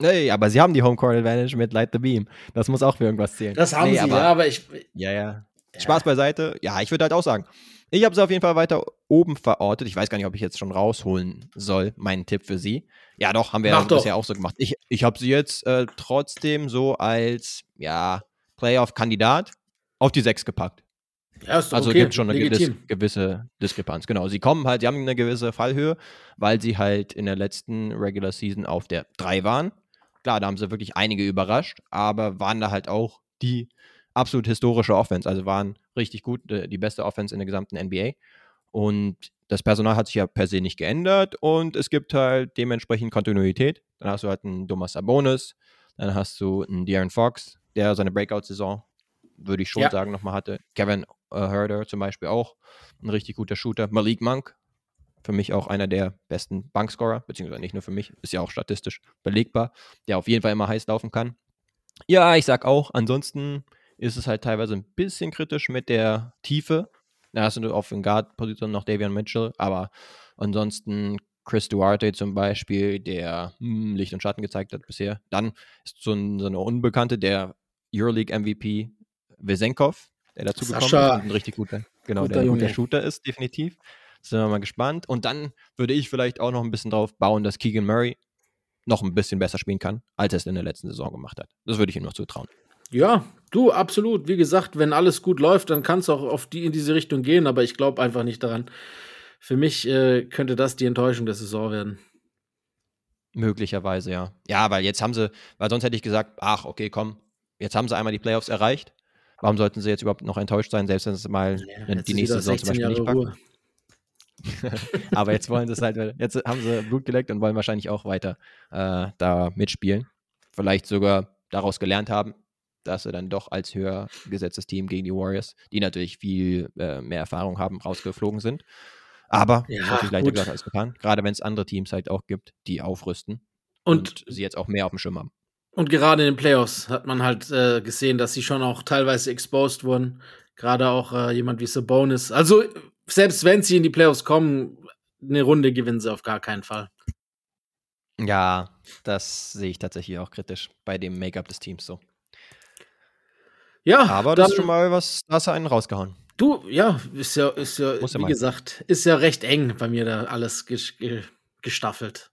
Nee, aber sie haben die Homecourt Advantage mit Light the Beam. Das muss auch für irgendwas zählen. Das haben nee, sie, aber, ja, aber ich. Ja, ja. Spaß beiseite. Ja, ich würde halt auch sagen. Ich habe sie auf jeden Fall weiter oben verortet. Ich weiß gar nicht, ob ich jetzt schon rausholen soll, meinen Tipp für sie. Ja, doch, haben wir ja bisher auch so gemacht. Ich, ich habe sie jetzt äh, trotzdem so als, ja, Playoff-Kandidat auf die 6 gepackt. Ja, ist also okay. gibt schon eine gewisse, gewisse Diskrepanz. Genau, sie kommen halt, sie haben eine gewisse Fallhöhe, weil sie halt in der letzten Regular Season auf der 3 waren. Klar, da haben sie wirklich einige überrascht, aber waren da halt auch die absolut historische Offense. Also waren richtig gut, äh, die beste Offense in der gesamten NBA. Und das Personal hat sich ja per se nicht geändert und es gibt halt dementsprechend Kontinuität. Dann hast du halt einen Thomas Sabonis, dann hast du einen De'Aaron Fox, der seine Breakout-Saison, würde ich schon ja. sagen, nochmal hatte. Kevin uh, Herder zum Beispiel auch, ein richtig guter Shooter. Malik Monk, für mich auch einer der besten Bankscorer, beziehungsweise nicht nur für mich, ist ja auch statistisch belegbar, der auf jeden Fall immer heiß laufen kann. Ja, ich sag auch, ansonsten ist es halt teilweise ein bisschen kritisch mit der Tiefe. Da hast du auf den Guard-Position noch Davian Mitchell, aber ansonsten Chris Duarte zum Beispiel, der hm, Licht und Schatten gezeigt hat bisher. Dann ist so, ein, so eine Unbekannte, der Euroleague MVP Vesenkov, der dazu gekommen ist, ein richtig guter, genau, guter der ein guter Shooter ist, definitiv. Sind wir mal gespannt. Und dann würde ich vielleicht auch noch ein bisschen drauf bauen, dass Keegan Murray noch ein bisschen besser spielen kann, als er es in der letzten Saison gemacht hat. Das würde ich ihm noch zutrauen. Ja, du, absolut. Wie gesagt, wenn alles gut läuft, dann kann es auch auf die, in diese Richtung gehen, aber ich glaube einfach nicht daran. Für mich äh, könnte das die Enttäuschung der Saison werden. Möglicherweise, ja. Ja, weil jetzt haben sie, weil sonst hätte ich gesagt, ach, okay, komm, jetzt haben sie einmal die Playoffs erreicht. Warum sollten sie jetzt überhaupt noch enttäuscht sein, selbst wenn sie mal ja, die nächste Saison zum Beispiel nicht packen? Aber jetzt wollen sie es halt, jetzt haben sie Blut geleckt und wollen wahrscheinlich auch weiter äh, da mitspielen. Vielleicht sogar daraus gelernt haben, dass sie dann doch als höher gesetztes Team gegen die Warriors, die natürlich viel äh, mehr Erfahrung haben, rausgeflogen sind. Aber ja, natürlich leichter gesagt als getan, gerade wenn es andere Teams halt auch gibt, die aufrüsten und, und, sie jetzt auch mehr auf dem Schirm haben. Und gerade in den Playoffs hat man halt äh, gesehen, dass sie schon auch teilweise exposed wurden. Gerade auch äh, jemand wie Sabonis. Also, selbst wenn sie in die Playoffs kommen, eine Runde gewinnen sie auf gar keinen Fall. Ja, das sehe ich tatsächlich auch kritisch bei dem Make-up des Teams so. Ja, aber das ist schon mal was, da hast du einen rausgehauen. Du, ja, ist ja, ist ja, Muss wie gesagt, ist ja recht eng bei mir da alles gestaffelt.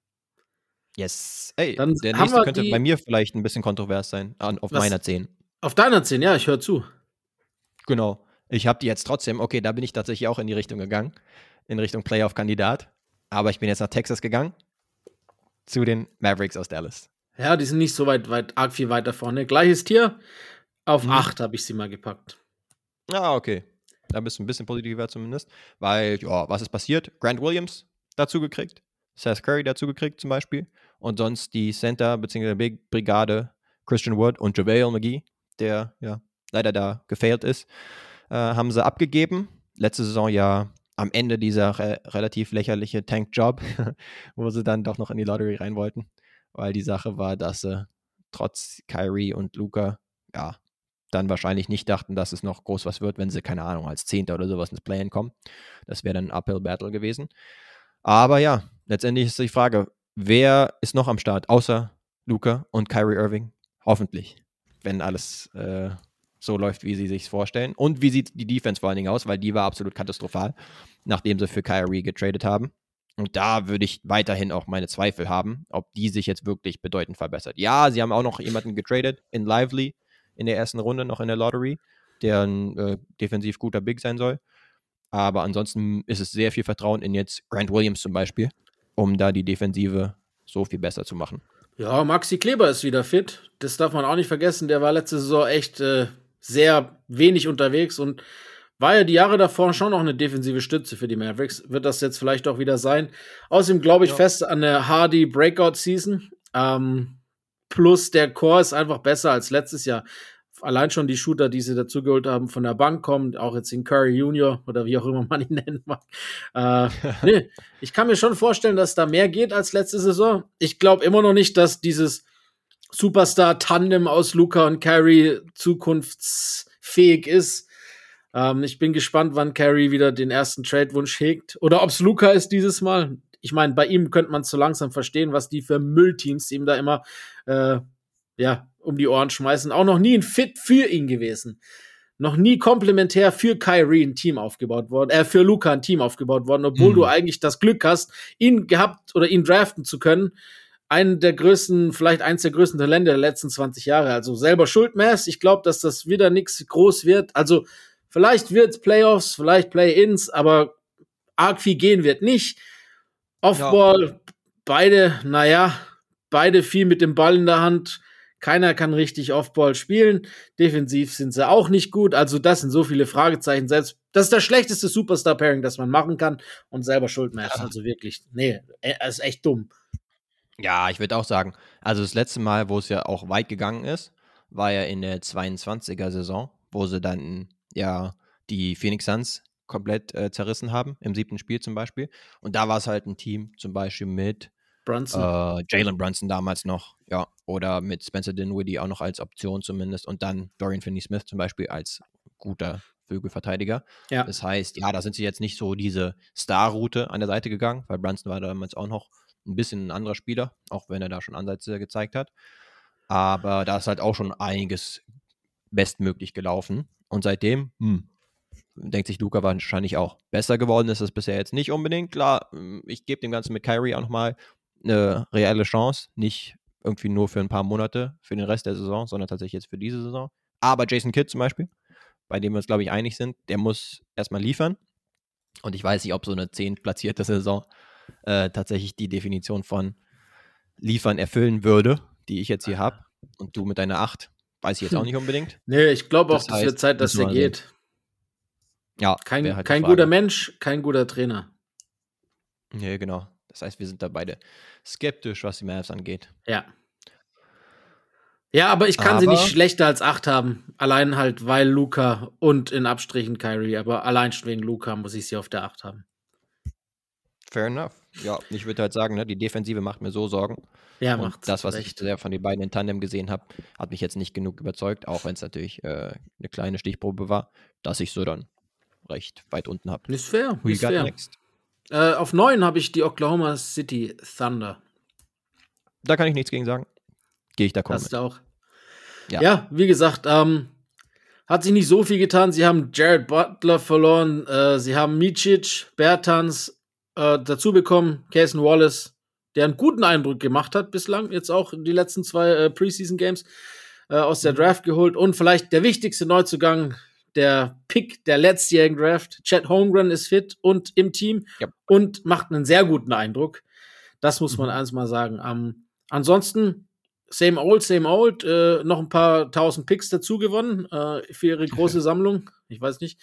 Yes. Ey, Dann der nächste könnte bei mir vielleicht ein bisschen kontrovers sein, auf was? meiner 10. Auf deiner 10, ja, ich höre zu. Genau. Ich habe die jetzt trotzdem, okay, da bin ich tatsächlich auch in die Richtung gegangen, in Richtung Playoff-Kandidat. Aber ich bin jetzt nach Texas gegangen, zu den Mavericks aus Dallas. Ja, die sind nicht so weit, weit arg viel weiter vorne. Gleiches Tier, auf mhm. 8 habe ich sie mal gepackt. Ah, okay. Da bist du ein bisschen positiver zumindest. Weil, ja, was ist passiert? Grant Williams dazu gekriegt, Seth Curry dazu gekriegt zum Beispiel. Und sonst die Center bzw. Big Brigade Christian Wood und JaVale McGee, der ja leider da gefailt ist, äh, haben sie abgegeben. Letzte Saison ja am Ende dieser re relativ lächerliche Tank-Job, wo sie dann doch noch in die Lottery rein wollten. Weil die Sache war, dass sie trotz Kyrie und Luca ja dann wahrscheinlich nicht dachten, dass es noch groß was wird, wenn sie, keine Ahnung, als Zehnter oder sowas ins Play-In kommen. Das wäre dann ein Uphill-Battle gewesen. Aber ja, letztendlich ist die Frage, wer ist noch am Start, außer Luca und Kyrie Irving? Hoffentlich, wenn alles äh, so läuft, wie sie sich vorstellen. Und wie sieht die Defense vor allen Dingen aus, weil die war absolut katastrophal, nachdem sie für Kyrie getradet haben. Und da würde ich weiterhin auch meine Zweifel haben, ob die sich jetzt wirklich bedeutend verbessert. Ja, sie haben auch noch jemanden getradet in Lively in der ersten Runde, noch in der Lottery, der ein äh, defensiv guter Big sein soll. Aber ansonsten ist es sehr viel Vertrauen in jetzt Grant Williams zum Beispiel, um da die Defensive so viel besser zu machen. Ja, Maxi Kleber ist wieder fit. Das darf man auch nicht vergessen. Der war letzte Saison echt äh, sehr wenig unterwegs und war ja die Jahre davor schon noch eine defensive Stütze für die Mavericks. Wird das jetzt vielleicht auch wieder sein. Außerdem glaube ich ja. fest an der Hardy Breakout Season. Ähm, plus der Core ist einfach besser als letztes Jahr. Allein schon die Shooter, die sie dazugeholt haben, von der Bank kommen, auch jetzt in Curry Junior oder wie auch immer man ihn nennen mag. Äh, nee, ich kann mir schon vorstellen, dass da mehr geht als letzte Saison. Ich glaube immer noch nicht, dass dieses Superstar-Tandem aus Luca und Kyrie zukunftsfähig ist. Ähm, ich bin gespannt, wann Carey wieder den ersten Trade-Wunsch hegt. Oder ob es Luca ist dieses Mal. Ich meine, bei ihm könnte man so langsam verstehen, was die für Müllteams ihm da immer äh, ja, um die Ohren schmeißen. Auch noch nie ein Fit für ihn gewesen. Noch nie komplementär für Kyrie ein Team aufgebaut worden, äh, für Luca ein Team aufgebaut worden, obwohl mhm. du eigentlich das Glück hast, ihn gehabt oder ihn draften zu können. Einen der größten, vielleicht eins der größten Talente der letzten 20 Jahre. Also selber Schuldmess. Ich glaube, dass das wieder nichts groß wird. Also Vielleicht wird es Playoffs, vielleicht Play-Ins, aber arg viel gehen wird nicht. Offball, ja. beide, naja, beide viel mit dem Ball in der Hand. Keiner kann richtig Offball spielen. Defensiv sind sie auch nicht gut. Also, das sind so viele Fragezeichen. Selbst das ist das schlechteste Superstar-Pairing, das man machen kann. Und selber schuld mehr. Ja. Also wirklich, nee, es ist echt dumm. Ja, ich würde auch sagen, also das letzte Mal, wo es ja auch weit gegangen ist, war ja in der 22er-Saison, wo sie dann ja die Phoenix Suns komplett äh, zerrissen haben, im siebten Spiel zum Beispiel. Und da war es halt ein Team zum Beispiel mit Brunson. Äh, Jalen Brunson damals noch, ja, oder mit Spencer Dinwiddie auch noch als Option zumindest und dann Dorian Finney-Smith zum Beispiel als guter Flügelverteidiger. Ja. Das heißt, ja, da sind sie jetzt nicht so diese Star-Route an der Seite gegangen, weil Brunson war damals auch noch ein bisschen ein anderer Spieler, auch wenn er da schon Ansätze gezeigt hat. Aber da ist halt auch schon einiges bestmöglich gelaufen. Und seitdem, hm, denkt sich Luca wahrscheinlich auch. Besser geworden ist es bisher jetzt nicht unbedingt. Klar, hm, ich gebe dem Ganzen mit Kyrie auch nochmal eine reelle Chance. Nicht irgendwie nur für ein paar Monate, für den Rest der Saison, sondern tatsächlich jetzt für diese Saison. Aber Jason Kidd zum Beispiel, bei dem wir uns, glaube ich, einig sind, der muss erstmal liefern. Und ich weiß nicht, ob so eine 10 platzierte Saison äh, tatsächlich die Definition von liefern erfüllen würde, die ich jetzt hier habe. Und du mit deiner 8 Weiß ich jetzt auch nicht unbedingt. Nee, ich glaube auch, es wird Zeit, dass er geht. Ja, kein, halt kein guter Mensch, kein guter Trainer. Nee, genau. Das heißt, wir sind da beide skeptisch, was die Mavs angeht. Ja. Ja, aber ich kann aber, sie nicht schlechter als 8 haben. Allein halt, weil Luca und in Abstrichen Kyrie. Aber allein wegen Luca muss ich sie auf der 8 haben. Fair enough. Ja, ich würde halt sagen, ne, die Defensive macht mir so Sorgen. Ja, und macht das, was recht. ich sehr von den beiden in Tandem gesehen habe, hat mich jetzt nicht genug überzeugt, auch wenn es natürlich äh, eine kleine Stichprobe war, dass ich so dann recht weit unten habe. Ist fair. Who ist fair. Next? Äh, auf 9 habe ich die Oklahoma City Thunder. Da kann ich nichts gegen sagen. Gehe ich da kommen. Hast du auch. Ja. ja, wie gesagt, ähm, hat sich nicht so viel getan. Sie haben Jared Butler verloren, äh, sie haben Micic, Bertans, äh, dazu bekommen, Cason Wallace, der einen guten Eindruck gemacht hat bislang, jetzt auch die letzten zwei äh, Preseason-Games äh, aus der mhm. Draft geholt und vielleicht der wichtigste Neuzugang, der Pick der letztjährigen Draft. Chad Holmgren ist fit und im Team ja. und macht einen sehr guten Eindruck. Das muss man mhm. eins mal sagen. Ähm, ansonsten, same old, same old. Äh, noch ein paar tausend Picks dazu gewonnen äh, für ihre große Sammlung. Ich weiß nicht,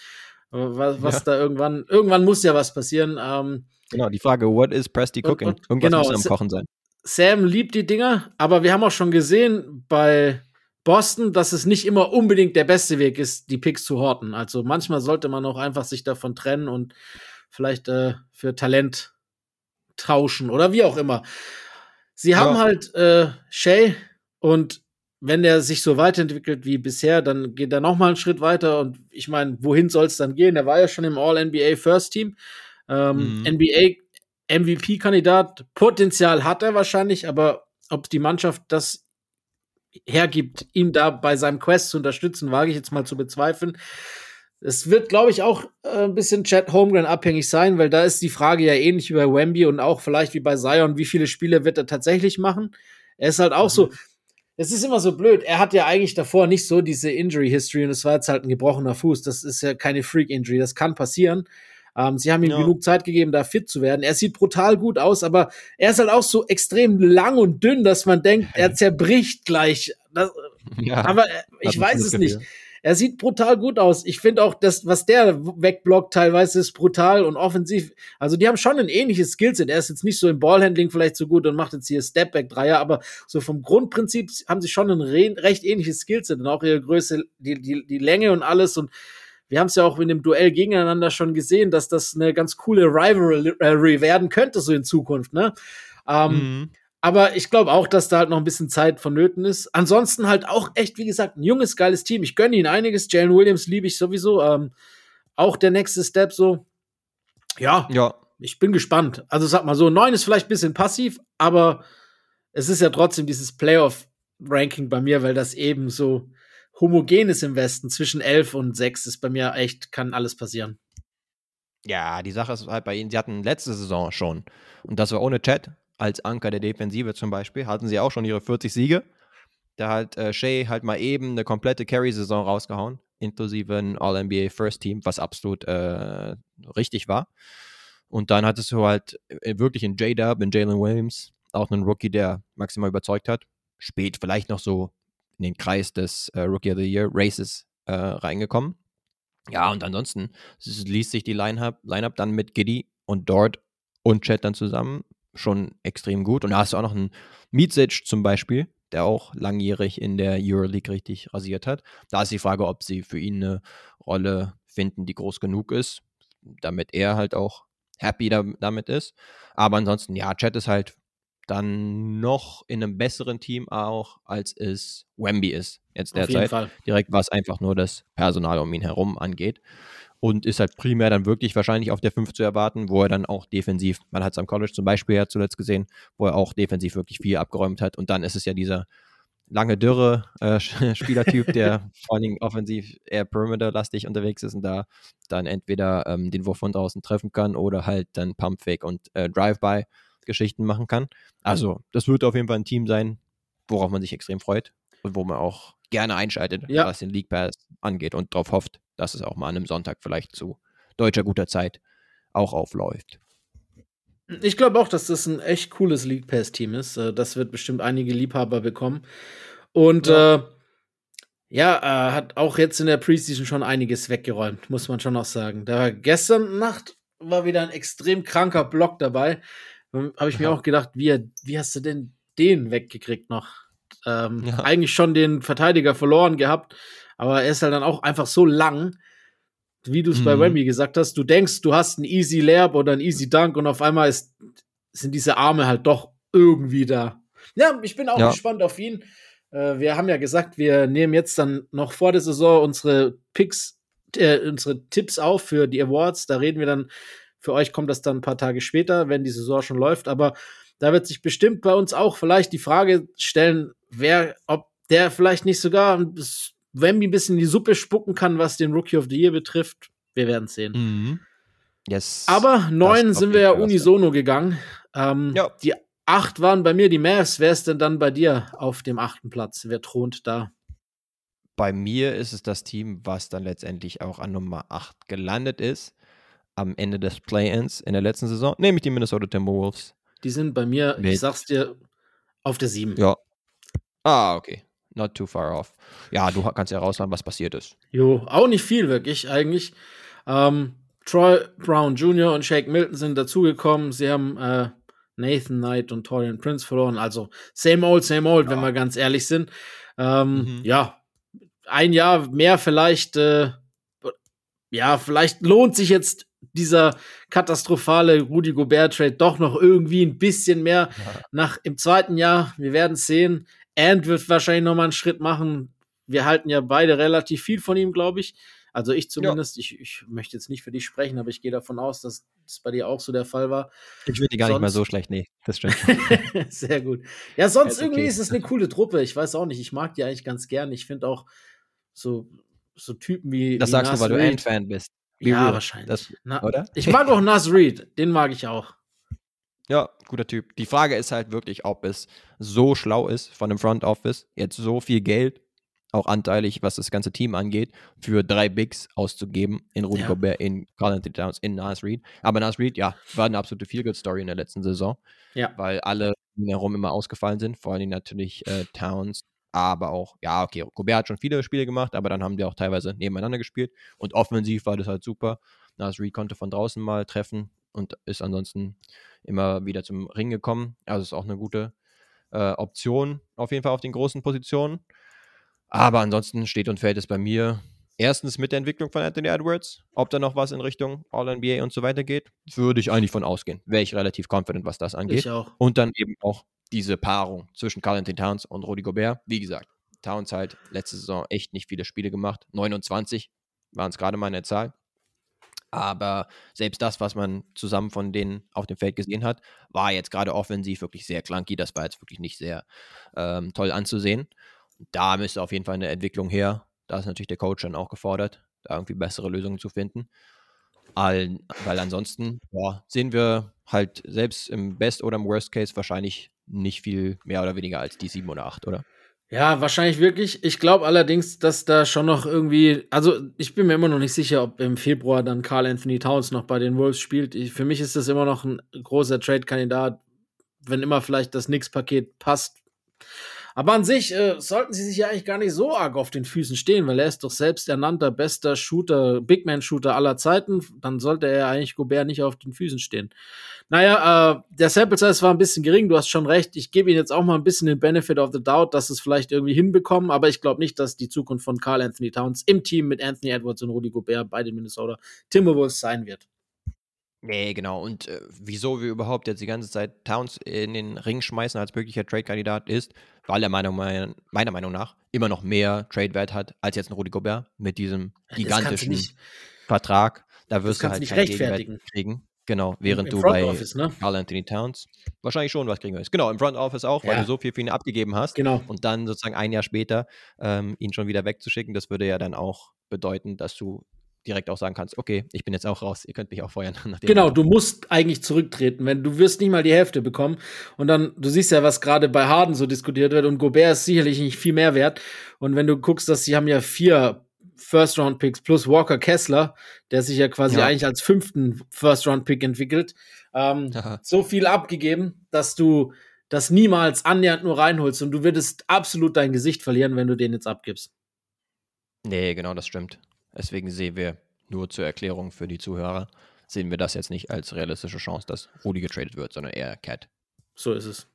was, was ja. da irgendwann, irgendwann muss ja was passieren. Ähm, Genau, die Frage, what is Presti cooking? Und, und, Irgendwas genau, muss am Kochen sein. Sam liebt die Dinger, aber wir haben auch schon gesehen bei Boston, dass es nicht immer unbedingt der beste Weg ist, die Picks zu horten. Also manchmal sollte man auch einfach sich davon trennen und vielleicht äh, für Talent tauschen oder wie auch immer. Sie ja. haben halt äh, Shay und wenn er sich so weiterentwickelt wie bisher, dann geht er noch mal einen Schritt weiter. Und ich meine, wohin soll es dann gehen? Er war ja schon im All-NBA First Team. Ähm, mhm. NBA MVP-Kandidat. Potenzial hat er wahrscheinlich, aber ob die Mannschaft das hergibt, ihn da bei seinem Quest zu unterstützen, wage ich jetzt mal zu bezweifeln. Es wird, glaube ich, auch äh, ein bisschen Chad Holmgren abhängig sein, weil da ist die Frage ja ähnlich wie bei Wemby und auch vielleicht wie bei Zion, wie viele Spiele wird er tatsächlich machen? Er ist halt auch mhm. so, es ist immer so blöd. Er hat ja eigentlich davor nicht so diese Injury History und es war jetzt halt ein gebrochener Fuß. Das ist ja keine Freak Injury, das kann passieren. Ähm, sie haben ihm ja. genug Zeit gegeben, da fit zu werden. Er sieht brutal gut aus, aber er ist halt auch so extrem lang und dünn, dass man denkt, er zerbricht gleich. Das, ja, aber ich weiß es nicht. Er sieht brutal gut aus. Ich finde auch, das, was der wegblockt teilweise, ist brutal und offensiv. Also die haben schon ein ähnliches Skillset. Er ist jetzt nicht so im Ballhandling vielleicht so gut und macht jetzt hier Stepback-Dreier, aber so vom Grundprinzip haben sie schon ein recht ähnliches Skillset und auch ihre Größe, die, die, die Länge und alles und wir haben es ja auch in dem Duell gegeneinander schon gesehen, dass das eine ganz coole Rivalry werden könnte, so in Zukunft, ne? Ähm, mhm. Aber ich glaube auch, dass da halt noch ein bisschen Zeit vonnöten ist. Ansonsten halt auch echt, wie gesagt, ein junges, geiles Team. Ich gönne ihnen einiges. Jalen Williams liebe ich sowieso. Ähm, auch der nächste Step so. Ja, ja, ich bin gespannt. Also sag mal so, neun ist vielleicht ein bisschen passiv, aber es ist ja trotzdem dieses Playoff-Ranking bei mir, weil das eben so homogen ist im Westen. Zwischen elf und sechs ist bei mir echt, kann alles passieren. Ja, die Sache ist halt bei ihnen, sie hatten letzte Saison schon, und das war ohne Chat, als Anker der Defensive zum Beispiel, hatten sie auch schon ihre 40 Siege. Da hat äh, Shea halt mal eben eine komplette Carry-Saison rausgehauen, inklusive ein All-NBA First Team, was absolut äh, richtig war. Und dann hattest du halt äh, wirklich in J-Dub, in Jalen Williams, auch einen Rookie, der maximal überzeugt hat. Spät vielleicht noch so in den Kreis des äh, Rookie of the Year Races äh, reingekommen. Ja, und ansonsten liest sich die Line-Up Line dann mit Giddy und Dort und Chat dann zusammen schon extrem gut. Und da hast du auch noch einen Mietsic zum Beispiel, der auch langjährig in der Euroleague richtig rasiert hat. Da ist die Frage, ob sie für ihn eine Rolle finden, die groß genug ist, damit er halt auch happy da, damit ist. Aber ansonsten, ja, Chat ist halt dann noch in einem besseren Team auch, als es Wemby ist jetzt derzeit. Direkt was einfach nur das Personal um ihn herum angeht. Und ist halt primär dann wirklich wahrscheinlich auf der 5 zu erwarten, wo er dann auch defensiv, man hat es am College zum Beispiel ja zuletzt gesehen, wo er auch defensiv wirklich viel abgeräumt hat. Und dann ist es ja dieser lange dürre äh, Spielertyp, der vor allen Dingen offensiv eher Perimeter-lastig unterwegs ist und da dann entweder ähm, den Wurf von draußen treffen kann oder halt dann Pumpfake und äh, Drive-by-Geschichten machen kann. Also das wird auf jeden Fall ein Team sein, worauf man sich extrem freut und wo man auch gerne einschaltet, ja. was den League Pass angeht und darauf hofft, dass es auch mal an einem Sonntag vielleicht zu deutscher guter Zeit auch aufläuft. Ich glaube auch, dass das ein echt cooles League Pass-Team ist. Äh, das wird bestimmt einige Liebhaber bekommen. Und ja, äh, ja äh, hat auch jetzt in der Preseason schon einiges weggeräumt, muss man schon auch sagen. Da gestern Nacht war wieder ein extrem kranker Block dabei. Habe ich mir auch gedacht, wie, wie hast du denn den weggekriegt noch? Ähm, ja. Eigentlich schon den Verteidiger verloren gehabt, aber er ist halt dann auch einfach so lang, wie du es mhm. bei Wemby gesagt hast. Du denkst, du hast einen easy Layup oder einen easy Dunk und auf einmal ist, sind diese Arme halt doch irgendwie da. Ja, ich bin auch ja. gespannt auf ihn. Äh, wir haben ja gesagt, wir nehmen jetzt dann noch vor der Saison unsere Picks, äh, unsere Tipps auf für die Awards. Da reden wir dann, für euch kommt das dann ein paar Tage später, wenn die Saison schon läuft. Aber da wird sich bestimmt bei uns auch vielleicht die Frage stellen, wer, ob der vielleicht nicht sogar Wemby ein bisschen in die Suppe spucken kann, was den Rookie of the Year betrifft. Wir werden sehen. Mhm. Yes. Aber neun sind wir ja unisono gegangen. Ähm, ja. Die acht waren bei mir die Mavs. Wer ist denn dann bei dir auf dem achten Platz? Wer thront da? Bei mir ist es das Team, was dann letztendlich auch an Nummer 8 gelandet ist. Am Ende des Play-Ins in der letzten Saison, nämlich die Minnesota Timberwolves. Die sind bei mir, Mit ich sag's dir, auf der 7. Ja. Ah, okay. Not too far off. Ja, du kannst ja raushauen, was passiert ist. Jo, auch nicht viel wirklich eigentlich. Ähm, Troy Brown Jr. und Shake Milton sind dazugekommen. Sie haben äh, Nathan Knight und Torian Prince verloren. Also same old, same old, ja. wenn wir ganz ehrlich sind. Ähm, mhm. Ja, ein Jahr mehr vielleicht. Äh, ja, vielleicht lohnt sich jetzt dieser katastrophale Rudy Gobert Trade doch noch irgendwie ein bisschen mehr ja. nach im zweiten Jahr. Wir werden sehen. Ant wird wahrscheinlich nochmal einen Schritt machen. Wir halten ja beide relativ viel von ihm, glaube ich. Also ich zumindest, ja. ich, ich möchte jetzt nicht für dich sprechen, aber ich gehe davon aus, dass das bei dir auch so der Fall war. Ich würde die gar sonst, nicht mal so schlecht, nee, das stimmt. Sehr gut. Ja, sonst ist irgendwie okay. ist es eine coole Truppe. Ich weiß auch nicht, ich mag die eigentlich ganz gern. Ich finde auch so, so Typen wie. Das wie sagst Nas du, weil Reed. du Ant-Fan bist. Wie ja, real. wahrscheinlich. Das, Na, oder? Ich mag auch Nas Reed, den mag ich auch. Ja, guter Typ. Die Frage ist halt wirklich, ob es so schlau ist von dem Front Office, jetzt so viel Geld auch anteilig, was das ganze Team angeht, für drei Bigs auszugeben in Rudy ja. Gobert, in Carl Towns, in Nas Reed. Aber Nas Reed, ja, war eine absolute Feel-Good-Story in der letzten Saison. Ja. Weil alle herum immer ausgefallen sind, vor allem natürlich äh, Towns, aber auch, ja, okay, Gobert hat schon viele Spiele gemacht, aber dann haben die auch teilweise nebeneinander gespielt und offensiv war das halt super. Nas Reed konnte von draußen mal treffen und ist ansonsten immer wieder zum Ring gekommen. Also ist auch eine gute äh, Option auf jeden Fall auf den großen Positionen. Aber ansonsten steht und fällt es bei mir erstens mit der Entwicklung von Anthony Edwards. Ob da noch was in Richtung All-NBA und so weiter geht, würde ich eigentlich von ausgehen. Wäre ich relativ confident, was das angeht. Ich auch. Und dann eben auch diese Paarung zwischen Carl Anthony Towns und Rudy Gobert. Wie gesagt, Towns halt letzte Saison echt nicht viele Spiele gemacht. 29 waren es gerade mal eine Zahl. Aber selbst das, was man zusammen von denen auf dem Feld gesehen hat, war jetzt gerade offensiv wirklich sehr clunky. Das war jetzt wirklich nicht sehr ähm, toll anzusehen da müsste auf jeden Fall eine Entwicklung her. Da ist natürlich der Coach dann auch gefordert, da irgendwie bessere Lösungen zu finden. All, weil ansonsten boah, sehen wir halt selbst im Best oder im Worst Case wahrscheinlich nicht viel mehr oder weniger als die sieben oder acht, oder? Ja, wahrscheinlich wirklich. Ich glaube allerdings, dass da schon noch irgendwie, also ich bin mir immer noch nicht sicher, ob im Februar dann Carl Anthony Towns noch bei den Wolves spielt. Ich, für mich ist das immer noch ein großer Trade-Kandidat, wenn immer vielleicht das Nix-Paket passt. Aber an sich äh, sollten sie sich ja eigentlich gar nicht so arg auf den Füßen stehen, weil er ist doch selbst ernannter bester Shooter, Big Man Shooter aller Zeiten. Dann sollte er eigentlich Gobert nicht auf den Füßen stehen. Naja, äh, der Sample Size war ein bisschen gering, du hast schon recht. Ich gebe ihm jetzt auch mal ein bisschen den Benefit of the Doubt, dass es vielleicht irgendwie hinbekommen, aber ich glaube nicht, dass die Zukunft von Carl Anthony Towns im Team mit Anthony Edwards und Rudy Gobert bei den Minnesota Timberwolves sein wird. Nee, genau. Und äh, wieso wir überhaupt jetzt die ganze Zeit Towns in den Ring schmeißen als möglicher Trade-Kandidat ist, weil er meiner, meiner Meinung nach immer noch mehr Trade-Wert hat als jetzt ein Rudi Gobert mit diesem gigantischen Vertrag. Da wirst du halt nicht rechtfertigen. kriegen. Genau, während Im, im du bei Office, ne? Carl Anthony Towns wahrscheinlich schon was kriegen wirst. Genau, im Front Office auch, ja. weil du so viel für ihn abgegeben hast. Genau. Und dann sozusagen ein Jahr später ähm, ihn schon wieder wegzuschicken, das würde ja dann auch bedeuten, dass du direkt auch sagen kannst, okay, ich bin jetzt auch raus, ihr könnt mich auch feuern. Genau, du musst eigentlich zurücktreten, wenn du wirst nicht mal die Hälfte bekommen und dann, du siehst ja, was gerade bei Harden so diskutiert wird und Gobert ist sicherlich nicht viel mehr wert und wenn du guckst, dass sie haben ja vier First-Round-Picks plus Walker Kessler, der sich ja quasi ja. eigentlich als fünften First-Round-Pick entwickelt, ähm, so viel abgegeben, dass du das niemals annähernd nur reinholst und du würdest absolut dein Gesicht verlieren, wenn du den jetzt abgibst. Nee, genau, das stimmt. Deswegen sehen wir nur zur Erklärung für die Zuhörer, sehen wir das jetzt nicht als realistische Chance, dass Rudi getradet wird, sondern eher Cat. So ist es.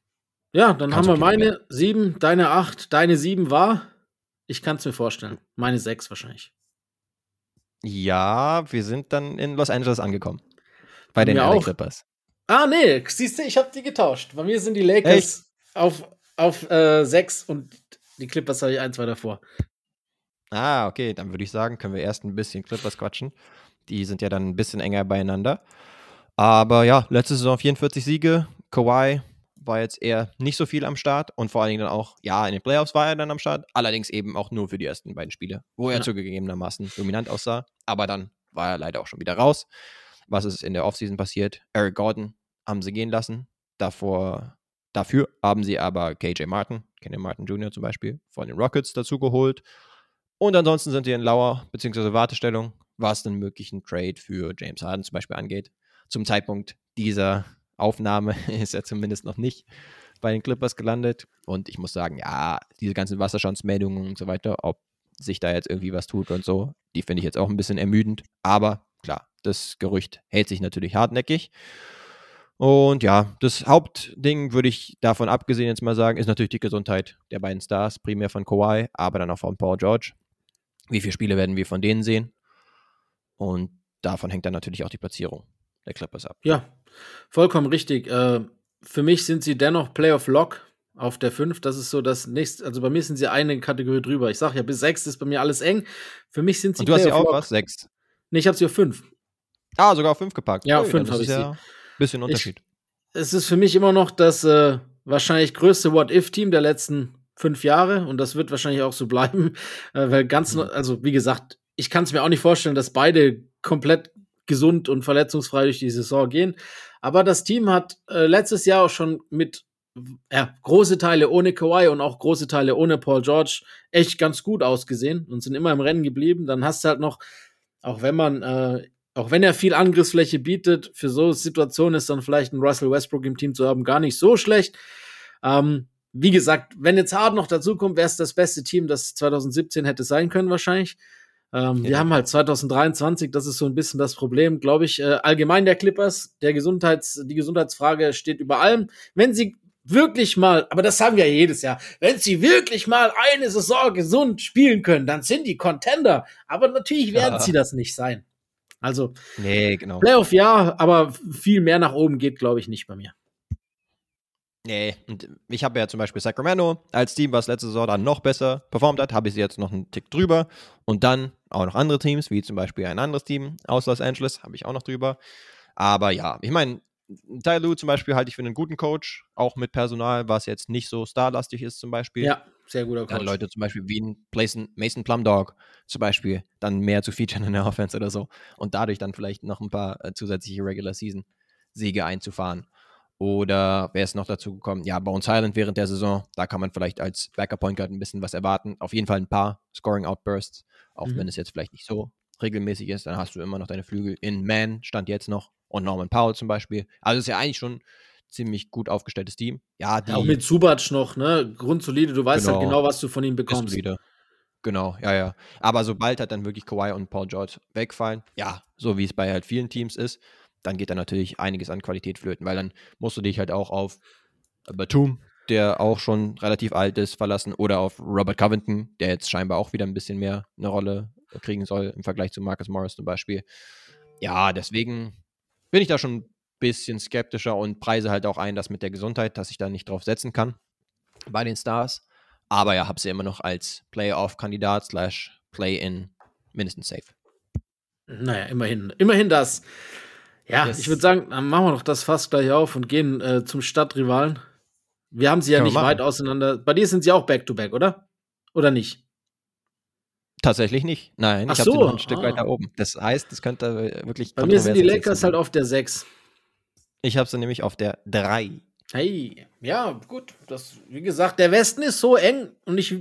Ja, dann Kannst haben wir meine werden. sieben, deine acht, deine sieben war. Ich kann es mir vorstellen. Meine sechs wahrscheinlich. Ja, wir sind dann in Los Angeles angekommen. Bei den LA Clippers. Ah, nee, siehst du, ich habe die getauscht. Bei mir sind die Lakers Echt? auf, auf äh, sechs und die Clippers habe ich ein, zwei davor. Ah, okay, dann würde ich sagen, können wir erst ein bisschen Clippers quatschen. Die sind ja dann ein bisschen enger beieinander. Aber ja, letzte Saison 44 Siege. Kawhi war jetzt eher nicht so viel am Start und vor allen Dingen dann auch, ja, in den Playoffs war er dann am Start, allerdings eben auch nur für die ersten beiden Spiele, wo er ja. zugegebenermaßen dominant aussah. Aber dann war er leider auch schon wieder raus. Was ist in der Offseason passiert? Eric Gordon haben sie gehen lassen. Davor, dafür haben sie aber KJ Martin, Kenny Martin Jr. zum Beispiel, von den Rockets dazu geholt und ansonsten sind wir in Lauer bzw. Wartestellung, was den möglichen Trade für James Harden zum Beispiel angeht. Zum Zeitpunkt dieser Aufnahme ist er zumindest noch nicht bei den Clippers gelandet. Und ich muss sagen, ja, diese ganzen Wasserstandsmeldungen und so weiter, ob sich da jetzt irgendwie was tut und so, die finde ich jetzt auch ein bisschen ermüdend. Aber klar, das Gerücht hält sich natürlich hartnäckig. Und ja, das Hauptding würde ich davon abgesehen jetzt mal sagen, ist natürlich die Gesundheit der beiden Stars, primär von Kawhi, aber dann auch von Paul George. Wie viele Spiele werden wir von denen sehen? Und davon hängt dann natürlich auch die Platzierung der Clippers ab. Ja, vollkommen richtig. Äh, für mich sind sie dennoch Playoff Lock. auf der 5. Das ist so das nächste. Also bei mir sind sie eine Kategorie drüber. Ich sage ja, bis 6 ist bei mir alles eng. Für mich sind sie. Und du hast sie auch was? 6? Nee, ich habe sie auf 5. Ah, sogar auf 5 gepackt. Ja, auf 5 habe ich ja sie. Bisschen Unterschied. Ich, es ist für mich immer noch das äh, wahrscheinlich größte What-If-Team der letzten fünf Jahre und das wird wahrscheinlich auch so bleiben, äh, weil ganz, mhm. also wie gesagt, ich kann es mir auch nicht vorstellen, dass beide komplett gesund und verletzungsfrei durch die Saison gehen. Aber das Team hat äh, letztes Jahr auch schon mit ja, große Teile ohne Kawhi und auch große Teile ohne Paul George echt ganz gut ausgesehen und sind immer im Rennen geblieben. Dann hast du halt noch, auch wenn man, äh, auch wenn er viel Angriffsfläche bietet, für so Situationen ist dann vielleicht ein Russell Westbrook im Team zu haben gar nicht so schlecht. Ähm, wie gesagt, wenn jetzt Hard noch dazukommt, wäre es das beste Team, das 2017 hätte sein können wahrscheinlich. Ähm, ja. Wir haben halt 2023, das ist so ein bisschen das Problem, glaube ich, äh, allgemein der Clippers. Der Gesundheits, die Gesundheitsfrage steht über allem. Wenn sie wirklich mal, aber das sagen wir ja jedes Jahr, wenn sie wirklich mal eine Saison gesund spielen können, dann sind die Contender. Aber natürlich werden ja. sie das nicht sein. Also, nee, genau. Playoff ja, aber viel mehr nach oben geht, glaube ich, nicht bei mir. Nee, und ich habe ja zum Beispiel Sacramento als Team, was letzte Saison dann noch besser performt hat, habe ich sie jetzt noch einen Tick drüber. Und dann auch noch andere Teams, wie zum Beispiel ein anderes Team aus Los Angeles, habe ich auch noch drüber. Aber ja, ich meine, Ty Lue zum Beispiel halte ich für einen guten Coach, auch mit Personal, was jetzt nicht so starlastig ist zum Beispiel. Ja, sehr guter Coach. Dann Leute zum Beispiel wie ein Mason Plumdog zum Beispiel, dann mehr zu featuren in der Offense oder so und dadurch dann vielleicht noch ein paar äh, zusätzliche Regular Season Siege einzufahren. Oder wer ist noch dazu gekommen? Ja, Bones Highland während der Saison. Da kann man vielleicht als Backup Point Guard ein bisschen was erwarten. Auf jeden Fall ein paar Scoring Outbursts, auch mhm. wenn es jetzt vielleicht nicht so regelmäßig ist. Dann hast du immer noch deine Flügel in Man, stand jetzt noch. Und Norman Powell zum Beispiel. Also ist ja eigentlich schon ein ziemlich gut aufgestelltes Team. Ja, die, ja, auch mit Subac noch, ne? Grundsolide, du weißt halt genau, halt genau, was du von ihm bekommst. Solide. Genau, ja, ja. Aber sobald halt dann wirklich Kawhi und Paul George wegfallen, ja, so wie es bei halt vielen Teams ist, dann geht da natürlich einiges an Qualität flöten, weil dann musst du dich halt auch auf Batum, der auch schon relativ alt ist, verlassen oder auf Robert Covington, der jetzt scheinbar auch wieder ein bisschen mehr eine Rolle kriegen soll im Vergleich zu Marcus Morris zum Beispiel. Ja, deswegen bin ich da schon ein bisschen skeptischer und preise halt auch ein, dass mit der Gesundheit, dass ich da nicht drauf setzen kann bei den Stars. Aber ja, habe sie immer noch als Playoff-Kandidat slash Play-in mindestens safe. Naja, immerhin, immerhin das. Ja, yes. ich würde sagen, dann machen wir doch das fast gleich auf und gehen äh, zum Stadtrivalen. Wir haben sie ja Kann nicht weit auseinander. Bei dir sind sie auch Back-to-Back, -back, oder? Oder nicht? Tatsächlich nicht. Nein, Ach ich habe so, sie noch ein Stück ah. weiter oben. Das heißt, das könnte wirklich. Bei mir sind die Lakers halt auf der 6. Ich habe sie nämlich auf der 3. Hey, ja, gut. Das, wie gesagt, der Westen ist so eng und ich,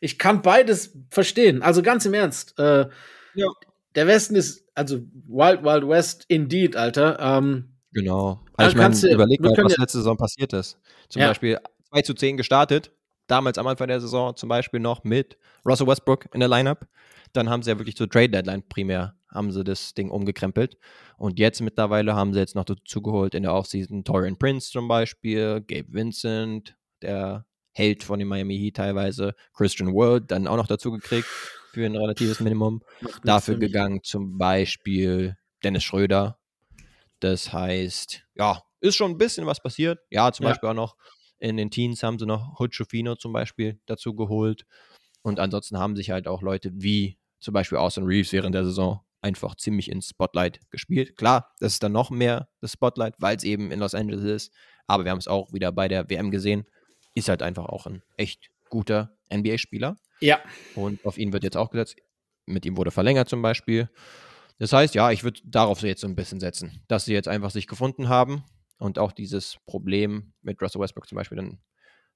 ich kann beides verstehen. Also ganz im Ernst. Äh, ja. Der Westen ist also Wild Wild West indeed, Alter. Ähm, genau. Also ich meine, überleg mal, was letzte Saison passiert ist. Zum ja. Beispiel 2 zu 10 gestartet, damals am Anfang der Saison zum Beispiel noch mit Russell Westbrook in der Lineup. Dann haben sie ja wirklich zur Trade Deadline primär haben sie das Ding umgekrempelt. Und jetzt mittlerweile haben sie jetzt noch dazu geholt in der Offseason Torian Prince zum Beispiel, Gabe Vincent, der Held von den Miami Heat teilweise, Christian World dann auch noch dazu gekriegt für ein relatives Minimum. Dafür gegangen zum Beispiel Dennis Schröder. Das heißt, ja, ist schon ein bisschen was passiert. Ja, zum ja. Beispiel auch noch in den Teens haben sie noch Hutschofino zum Beispiel dazu geholt. Und ansonsten haben sich halt auch Leute wie zum Beispiel Austin Reeves während der Saison einfach ziemlich ins Spotlight gespielt. Klar, das ist dann noch mehr das Spotlight, weil es eben in Los Angeles ist. Aber wir haben es auch wieder bei der WM gesehen. Ist halt einfach auch ein echt guter NBA-Spieler. Ja. Und auf ihn wird jetzt auch gesetzt. Mit ihm wurde verlängert zum Beispiel. Das heißt, ja, ich würde darauf jetzt so ein bisschen setzen, dass sie jetzt einfach sich gefunden haben und auch dieses Problem mit Russell Westbrook zum Beispiel dann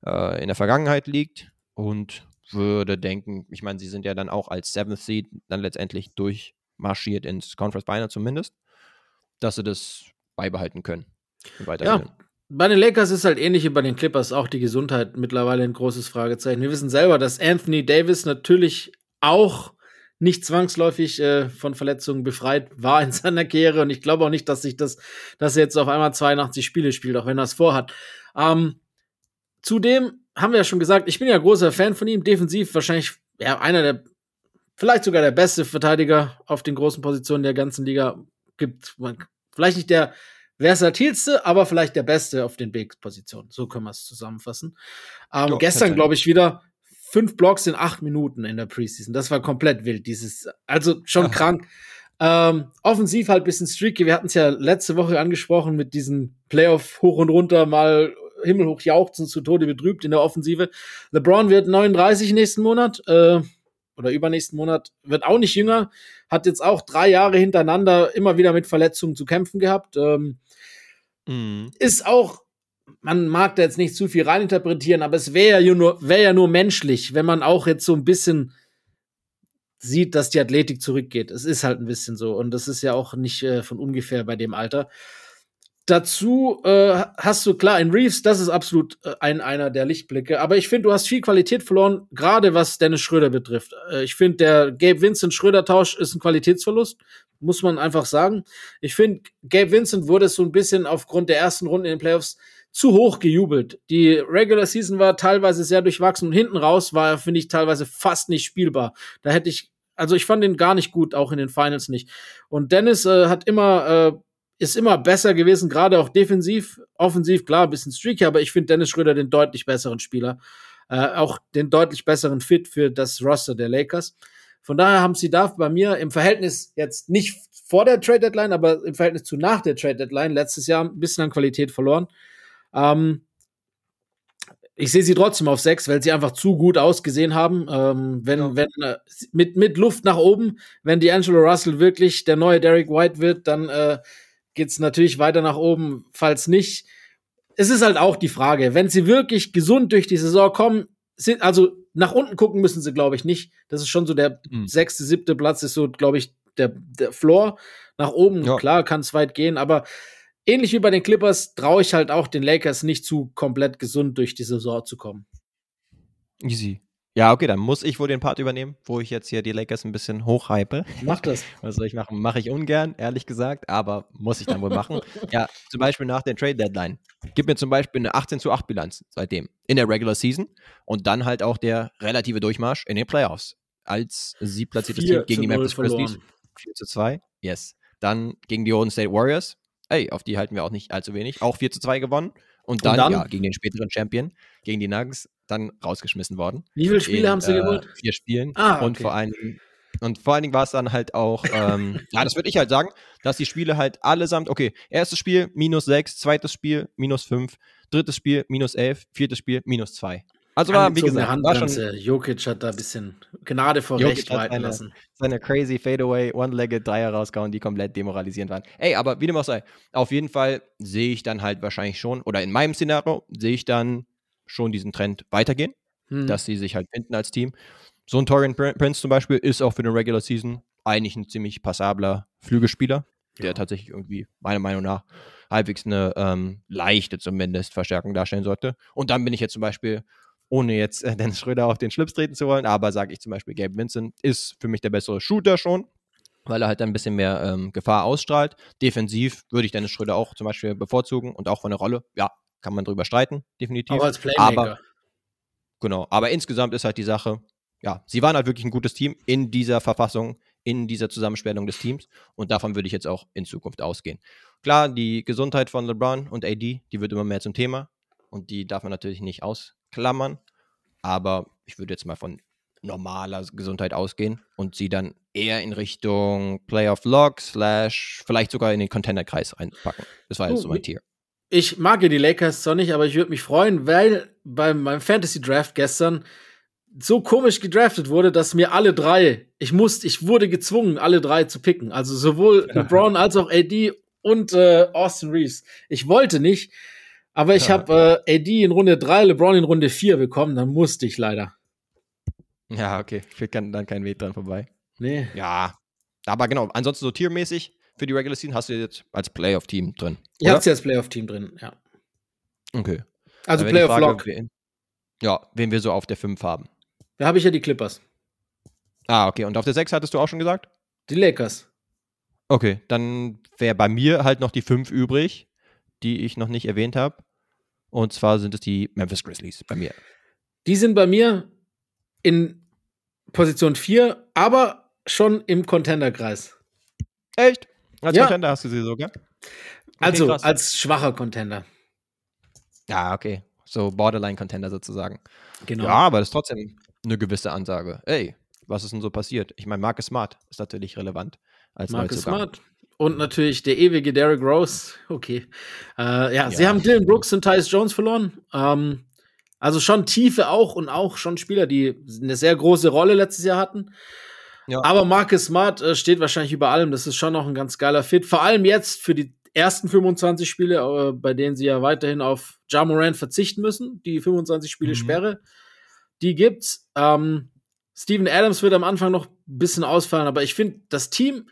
äh, in der Vergangenheit liegt und würde denken, ich meine, sie sind ja dann auch als Seventh Seed dann letztendlich durchmarschiert ins Conference Final zumindest, dass sie das beibehalten können. Ja, bei den Lakers ist halt ähnlich wie bei den Clippers auch die Gesundheit mittlerweile ein großes Fragezeichen. Wir wissen selber, dass Anthony Davis natürlich auch nicht zwangsläufig äh, von Verletzungen befreit war in seiner Karriere und ich glaube auch nicht, dass sich das, dass er jetzt auf einmal 82 Spiele spielt, auch wenn er es vorhat. Ähm, zudem haben wir ja schon gesagt, ich bin ja großer Fan von ihm, defensiv wahrscheinlich ja, einer der, vielleicht sogar der beste Verteidiger auf den großen Positionen der ganzen Liga. Gibt, vielleicht nicht der versatilste, aber vielleicht der beste auf den Big-Positionen. So können wir es zusammenfassen. Ähm, jo, gestern, glaube ich, wieder fünf Blocks in acht Minuten in der Preseason. Das war komplett wild. Dieses, also schon krank. Ähm, offensiv halt bisschen streaky. Wir hatten es ja letzte Woche angesprochen mit diesen Playoff hoch und runter, mal himmelhoch jauchzen, zu Tode betrübt in der Offensive. LeBron wird 39 nächsten Monat. Äh, oder übernächsten Monat, wird auch nicht jünger, hat jetzt auch drei Jahre hintereinander immer wieder mit Verletzungen zu kämpfen gehabt. Ähm, mhm. Ist auch, man mag da jetzt nicht zu viel reininterpretieren, aber es wäre ja nur, wäre ja nur menschlich, wenn man auch jetzt so ein bisschen sieht, dass die Athletik zurückgeht. Es ist halt ein bisschen so und das ist ja auch nicht äh, von ungefähr bei dem Alter. Dazu äh, hast du klar in Reeves, das ist absolut äh, ein einer der Lichtblicke. Aber ich finde, du hast viel Qualität verloren, gerade was Dennis Schröder betrifft. Äh, ich finde, der Gabe Vincent Schröder Tausch ist ein Qualitätsverlust, muss man einfach sagen. Ich finde, Gabe Vincent wurde so ein bisschen aufgrund der ersten Runde in den Playoffs zu hoch gejubelt. Die Regular Season war teilweise sehr durchwachsen und hinten raus war er, finde ich, teilweise fast nicht spielbar. Da hätte ich, also ich fand ihn gar nicht gut, auch in den Finals nicht. Und Dennis äh, hat immer äh, ist immer besser gewesen, gerade auch defensiv, offensiv, klar, ein bisschen streaky, aber ich finde Dennis Schröder den deutlich besseren Spieler. Äh, auch den deutlich besseren Fit für das Roster der Lakers. Von daher haben sie da bei mir im Verhältnis jetzt nicht vor der Trade Deadline, aber im Verhältnis zu nach der Trade Deadline letztes Jahr ein bisschen an Qualität verloren. Ähm, ich sehe sie trotzdem auf sechs, weil sie einfach zu gut ausgesehen haben. Ähm, wenn, ja. wenn äh, mit, mit Luft nach oben, wenn die Angelo Russell wirklich der neue Derek White wird, dann äh, geht es natürlich weiter nach oben. Falls nicht, es ist halt auch die Frage, wenn sie wirklich gesund durch die Saison kommen, sind, also nach unten gucken müssen sie, glaube ich, nicht. Das ist schon so der mhm. sechste, siebte Platz, ist so, glaube ich, der, der Floor. Nach oben, ja. klar, kann es weit gehen, aber ähnlich wie bei den Clippers traue ich halt auch den Lakers nicht zu, komplett gesund durch die Saison zu kommen. Easy. Ja, okay, dann muss ich wohl den Part übernehmen, wo ich jetzt hier die Lakers ein bisschen hochhype. Mach das. Was soll ich machen? Mache ich ungern, ehrlich gesagt, aber muss ich dann wohl machen. ja, zum Beispiel nach der Trade Deadline. Gib mir zum Beispiel eine 18 zu 8 Bilanz seitdem in der Regular Season und dann halt auch der relative Durchmarsch in den Playoffs. Als siebplatziertes Team gegen die Memphis Grizzlies. 4 zu 2, yes. Dann gegen die Golden State Warriors. Ey, auf die halten wir auch nicht allzu wenig. Auch 4 zu 2 gewonnen. Und dann, und dann, ja, gegen den späteren Champion, gegen die Nuggets, dann rausgeschmissen worden. Wie viele Spiele in, haben sie äh, geholt? Vier Spielen. Ah, okay. Und vor allen Dingen und vor allen Dingen war es dann halt auch, ähm, ja, das würde ich halt sagen, dass die Spiele halt allesamt, okay, erstes Spiel minus sechs, zweites Spiel minus fünf, drittes Spiel minus elf, viertes Spiel minus zwei. Also war, wie gesagt, war schon, Jokic hat da ein bisschen Gnade vor Jokic Recht walten lassen. Seine crazy Fadeaway, One-Legged Dreier rausgehauen, die komplett demoralisierend waren. Ey, aber wie dem auch sei, auf jeden Fall sehe ich dann halt wahrscheinlich schon, oder in meinem Szenario sehe ich dann schon diesen Trend weitergehen, hm. dass sie sich halt finden als Team. So ein Torian Prince zum Beispiel ist auch für den Regular Season eigentlich ein ziemlich passabler Flügelspieler, der ja. tatsächlich irgendwie, meiner Meinung nach, halbwegs eine ähm, leichte zumindest Verstärkung darstellen sollte. Und dann bin ich jetzt zum Beispiel, ohne jetzt äh, Dennis Schröder auf den Schlips treten zu wollen, aber sage ich zum Beispiel, Gabe Vincent ist für mich der bessere Shooter schon, weil er halt ein bisschen mehr ähm, Gefahr ausstrahlt. Defensiv würde ich Dennis Schröder auch zum Beispiel bevorzugen und auch von der Rolle, ja, kann man drüber streiten, definitiv. Aber als Playmaker. Aber, genau, aber insgesamt ist halt die Sache, ja, sie waren halt wirklich ein gutes Team in dieser Verfassung, in dieser Zusammenstellung des Teams und davon würde ich jetzt auch in Zukunft ausgehen. Klar, die Gesundheit von LeBron und AD, die wird immer mehr zum Thema und die darf man natürlich nicht ausklammern, aber ich würde jetzt mal von normaler Gesundheit ausgehen und sie dann eher in Richtung Playoff Log slash vielleicht sogar in den Contender-Kreis reinpacken. Das war jetzt so mein Tier ich mag ja die Lakers zwar nicht, aber ich würde mich freuen, weil beim, beim Fantasy Draft gestern so komisch gedraftet wurde, dass mir alle drei, ich musste, ich wurde gezwungen, alle drei zu picken. Also sowohl LeBron als auch AD und äh, Austin Reeves. Ich wollte nicht, aber ich ja. habe äh, AD in Runde 3, LeBron in Runde 4 bekommen, dann musste ich leider. Ja, okay. Führt dann kein Weg dran vorbei. Nee. Ja. Aber genau, ansonsten so tiermäßig für die Regular Season hast du jetzt als Playoff-Team drin. Ihr habt sie als Playoff-Team drin, ja. Okay. Also Playoff-Lock. Ja, wen wir so auf der 5 haben. Da habe ich ja die Clippers. Ah, okay. Und auf der 6 hattest du auch schon gesagt? Die Lakers. Okay, dann wäre bei mir halt noch die 5 übrig, die ich noch nicht erwähnt habe. Und zwar sind es die Memphis Grizzlies bei mir. Die sind bei mir in Position 4, aber schon im Contender-Kreis. Echt? Als ja. Contender hast du sie sogar? also krass. als schwacher Contender. Ja, okay. So Borderline-Contender sozusagen. Genau. Ja, aber das ist trotzdem eine gewisse Ansage. Ey, was ist denn so passiert? Ich meine, Marcus Smart ist natürlich relevant als Marcus Smart. Und natürlich der ewige Derrick Rose. Okay. Äh, ja, ja, sie haben Dylan Brooks und Tyus Jones verloren. Ähm, also schon Tiefe auch und auch schon Spieler, die eine sehr große Rolle letztes Jahr hatten. Ja. Aber Marcus Smart äh, steht wahrscheinlich über allem. Das ist schon noch ein ganz geiler Fit. Vor allem jetzt für die ersten 25 Spiele, äh, bei denen sie ja weiterhin auf Jamoran verzichten müssen. Die 25 Spiele mhm. Sperre. Die gibt's. Ähm, Steven Adams wird am Anfang noch ein bisschen ausfallen, aber ich finde das Team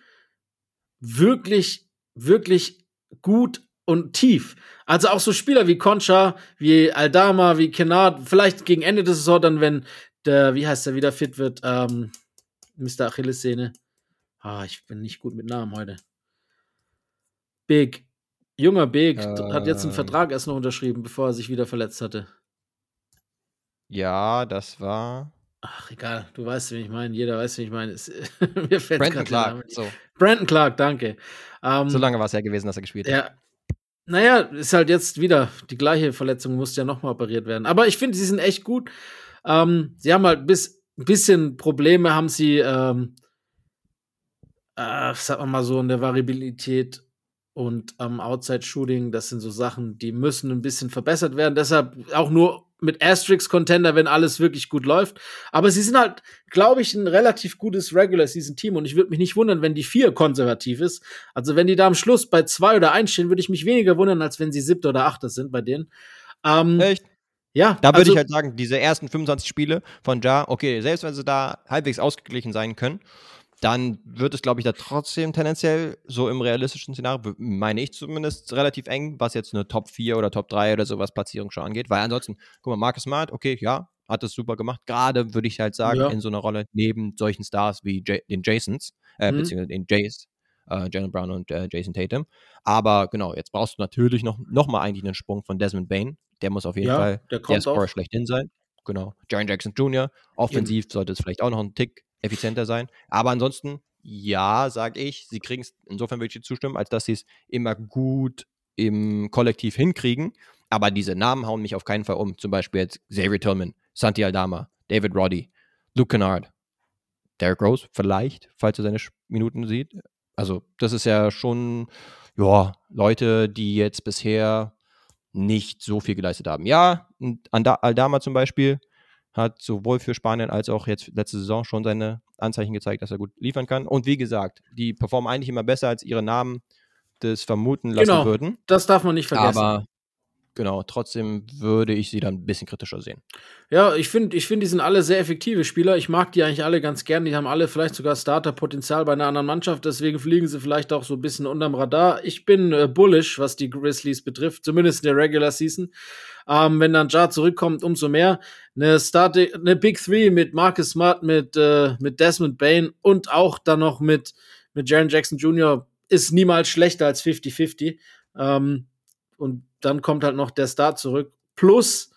wirklich, wirklich gut und tief. Also auch so Spieler wie Concha, wie Aldama, wie Kennard, vielleicht gegen Ende der Saison dann, wenn der, wie heißt der, wieder fit wird, ähm, Mr. Achillessehne. Ah, ich bin nicht gut mit Namen heute. Big. Junger Big äh, hat jetzt einen Vertrag erst noch unterschrieben, bevor er sich wieder verletzt hatte. Ja, das war. Ach, egal, du weißt, wen ich meine. Jeder weiß, wen ich meine. Mir fällt Brandon Clark. So. Brandon Clark, danke. Ähm, so lange war es ja gewesen, dass er gespielt hat. Ja. Naja, ist halt jetzt wieder die gleiche Verletzung, musste ja nochmal operiert werden. Aber ich finde, sie sind echt gut. Ähm, sie haben halt bis ein bisschen Probleme, haben sie, ähm, äh, sagen wir mal so, in der Variabilität und am Outside-Shooting. Das sind so Sachen, die müssen ein bisschen verbessert werden. Deshalb auch nur mit Asterix-Contender, wenn alles wirklich gut läuft. Aber sie sind halt, glaube ich, ein relativ gutes Regular-Season-Team und ich würde mich nicht wundern, wenn die vier konservativ ist. Also wenn die da am Schluss bei zwei oder eins stehen, würde ich mich weniger wundern, als wenn sie siebter oder achter sind bei denen. Ähm, Echt? Ja. Da würde also, ich halt sagen, diese ersten 25 Spiele von Ja, okay, selbst wenn sie da halbwegs ausgeglichen sein können, dann wird es, glaube ich, da trotzdem tendenziell so im realistischen Szenario, meine ich zumindest, relativ eng, was jetzt eine Top 4 oder Top 3 oder sowas Platzierung schon angeht. Weil ansonsten, guck mal, Marcus Smart, okay, ja, hat das super gemacht. Gerade würde ich halt sagen, ja. in so einer Rolle neben solchen Stars wie J den Jasons, äh, mhm. beziehungsweise den Jays, äh, Jalen Brown und äh, Jason Tatum. Aber genau, jetzt brauchst du natürlich noch, noch mal eigentlich einen Sprung von Desmond Bain. Der muss auf jeden ja, Fall der, der Scorer schlechthin sein. Genau. Jaren Jackson Jr. Offensiv ja. sollte es vielleicht auch noch ein Tick effizienter sein. Aber ansonsten, ja, sage ich, sie kriegen es, insofern würde ich dir zustimmen, als dass sie es immer gut im Kollektiv hinkriegen. Aber diese Namen hauen mich auf keinen Fall um. Zum Beispiel jetzt Xavier Tillman, Santi Aldama, David Roddy, Luke Kennard, Derrick Rose, vielleicht, falls er seine Minuten sieht. Also, das ist ja schon, ja, Leute, die jetzt bisher nicht so viel geleistet haben. Ja, Aldama zum Beispiel, hat sowohl für Spanien als auch jetzt letzte Saison schon seine Anzeichen gezeigt, dass er gut liefern kann. Und wie gesagt, die performen eigentlich immer besser, als ihre Namen das vermuten lassen genau, würden. Das darf man nicht vergessen. Aber genau, trotzdem würde ich sie dann ein bisschen kritischer sehen. Ja, ich finde, ich find, die sind alle sehr effektive Spieler. Ich mag die eigentlich alle ganz gern. Die haben alle vielleicht sogar Starterpotenzial bei einer anderen Mannschaft. Deswegen fliegen sie vielleicht auch so ein bisschen unterm Radar. Ich bin äh, bullish, was die Grizzlies betrifft, zumindest in der Regular Season. Ähm, wenn dann Jar zurückkommt, umso mehr. Eine, Start eine Big Three mit Marcus Smart, mit, äh, mit Desmond Bain und auch dann noch mit, mit Jaron Jackson Jr. ist niemals schlechter als 50-50. Ähm, und dann kommt halt noch der Start zurück. Plus,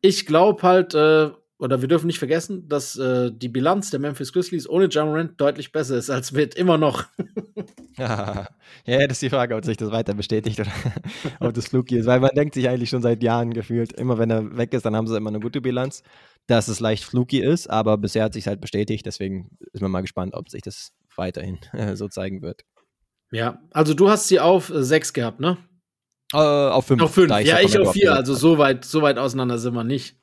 ich glaube halt, äh, oder wir dürfen nicht vergessen, dass äh, die Bilanz der Memphis Grizzlies ohne Jamorant deutlich besser ist als mit immer noch. ja, ja, das ist die Frage, ob sich das weiter bestätigt oder ob das fluky ist. Weil man denkt sich eigentlich schon seit Jahren gefühlt, immer wenn er weg ist, dann haben sie immer eine gute Bilanz, dass es leicht fluky ist, aber bisher hat sich halt bestätigt. Deswegen ist man mal gespannt, ob sich das weiterhin äh, so zeigen wird. Ja, also du hast sie auf äh, 6 gehabt, ne? Äh, auf 5. Auf 5, ja, ich auf 4, also so weit, so weit auseinander sind wir nicht.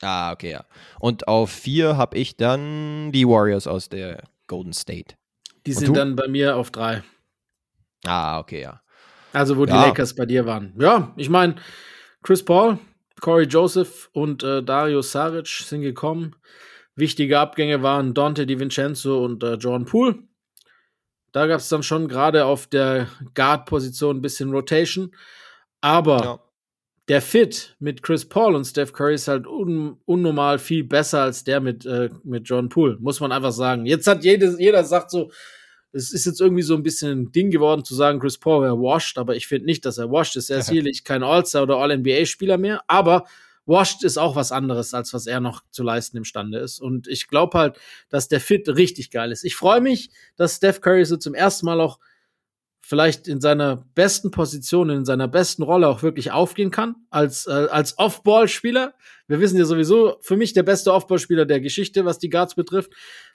Ah, okay, ja. Und auf vier habe ich dann die Warriors aus der Golden State. Die sind dann bei mir auf drei. Ah, okay, ja. Also, wo ja. die Lakers bei dir waren. Ja, ich meine, Chris Paul, Corey Joseph und äh, Dario Saric sind gekommen. Wichtige Abgänge waren Dante DiVincenzo und äh, Jordan Poole. Da gab es dann schon gerade auf der Guard-Position ein bisschen Rotation. Aber ja der Fit mit Chris Paul und Steph Curry ist halt un unnormal viel besser als der mit, äh, mit John Poole, muss man einfach sagen. Jetzt hat jede, jeder sagt so, es ist jetzt irgendwie so ein bisschen ein Ding geworden zu sagen, Chris Paul wäre washed, aber ich finde nicht, dass er washed ist. Er ist sicherlich kein All-Star oder All-NBA-Spieler mehr, aber washed ist auch was anderes, als was er noch zu leisten imstande ist. Und ich glaube halt, dass der Fit richtig geil ist. Ich freue mich, dass Steph Curry so zum ersten Mal auch vielleicht in seiner besten Position, in seiner besten Rolle auch wirklich aufgehen kann, als, äh, als Off-Ball-Spieler. Wir wissen ja sowieso, für mich der beste Off-Ball-Spieler der Geschichte, was die Guards betrifft.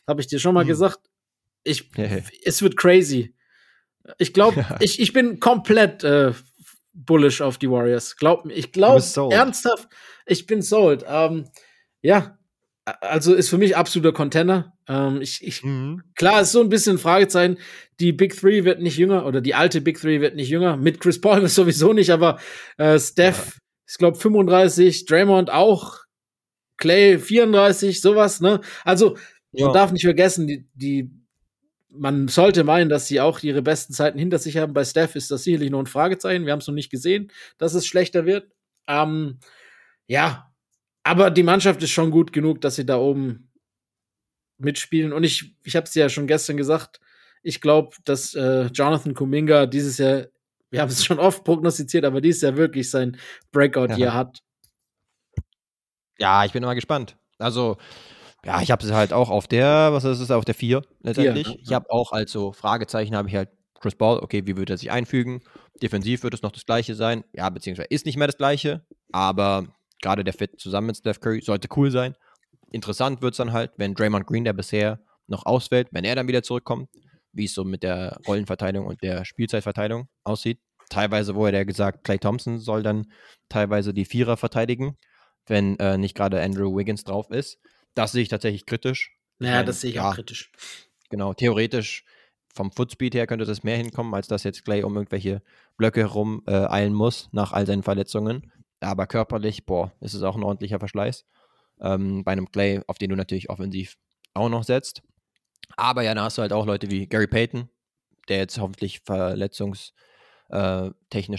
Habe ich dir schon mal mhm. gesagt. Ich, es wird crazy. Ich glaube, ja. ich, ich bin komplett äh, bullish auf die Warriors. Glaub mir, ich glaube ernsthaft, ich bin sold. Ähm, ja, also ist für mich absoluter Contender. Ähm, ich, ich, mhm. Klar, ist so ein bisschen ein Fragezeichen. Die Big Three wird nicht jünger oder die alte Big Three wird nicht jünger. Mit Chris Paul sowieso nicht, aber äh, Steph, ja. ich glaube 35, Draymond auch, Clay 34, sowas. Ne? Also ja. man darf nicht vergessen, die, die man sollte meinen, dass sie auch ihre besten Zeiten hinter sich haben. Bei Steph ist das sicherlich nur ein Fragezeichen. Wir haben es noch nicht gesehen, dass es schlechter wird. Ähm, ja, aber die Mannschaft ist schon gut genug, dass sie da oben mitspielen. Und ich, ich habe es ja schon gestern gesagt, ich glaube, dass äh, Jonathan Kuminga dieses Jahr, wir haben es schon oft prognostiziert, aber dieses Jahr wirklich sein Breakout ja. hier hat. Ja, ich bin mal gespannt. Also, ja, ich habe es halt auch auf der, was ist es, auf der 4 letztendlich. Ja, Ich habe auch als so Fragezeichen habe ich halt Chris Ball, okay, wie würde er sich einfügen? Defensiv wird es noch das gleiche sein. Ja, beziehungsweise ist nicht mehr das gleiche, aber gerade der Fit zusammen mit Steph Curry sollte cool sein. Interessant wird es dann halt, wenn Draymond Green, der bisher noch ausfällt, wenn er dann wieder zurückkommt, wie es so mit der Rollenverteilung und der Spielzeitverteilung aussieht. Teilweise wurde er gesagt, Clay Thompson soll dann teilweise die Vierer verteidigen, wenn äh, nicht gerade Andrew Wiggins drauf ist. Das sehe ich tatsächlich kritisch. Naja, meine, das sehe ich ja, auch kritisch. Genau, theoretisch vom Footspeed her könnte das mehr hinkommen, als dass jetzt Clay um irgendwelche Blöcke herum äh, eilen muss nach all seinen Verletzungen. Aber körperlich, boah, ist es auch ein ordentlicher Verschleiß. Ähm, bei einem Clay, auf den du natürlich offensiv auch noch setzt. Aber ja, da hast du halt auch Leute wie Gary Payton, der jetzt hoffentlich verletzungstechnisch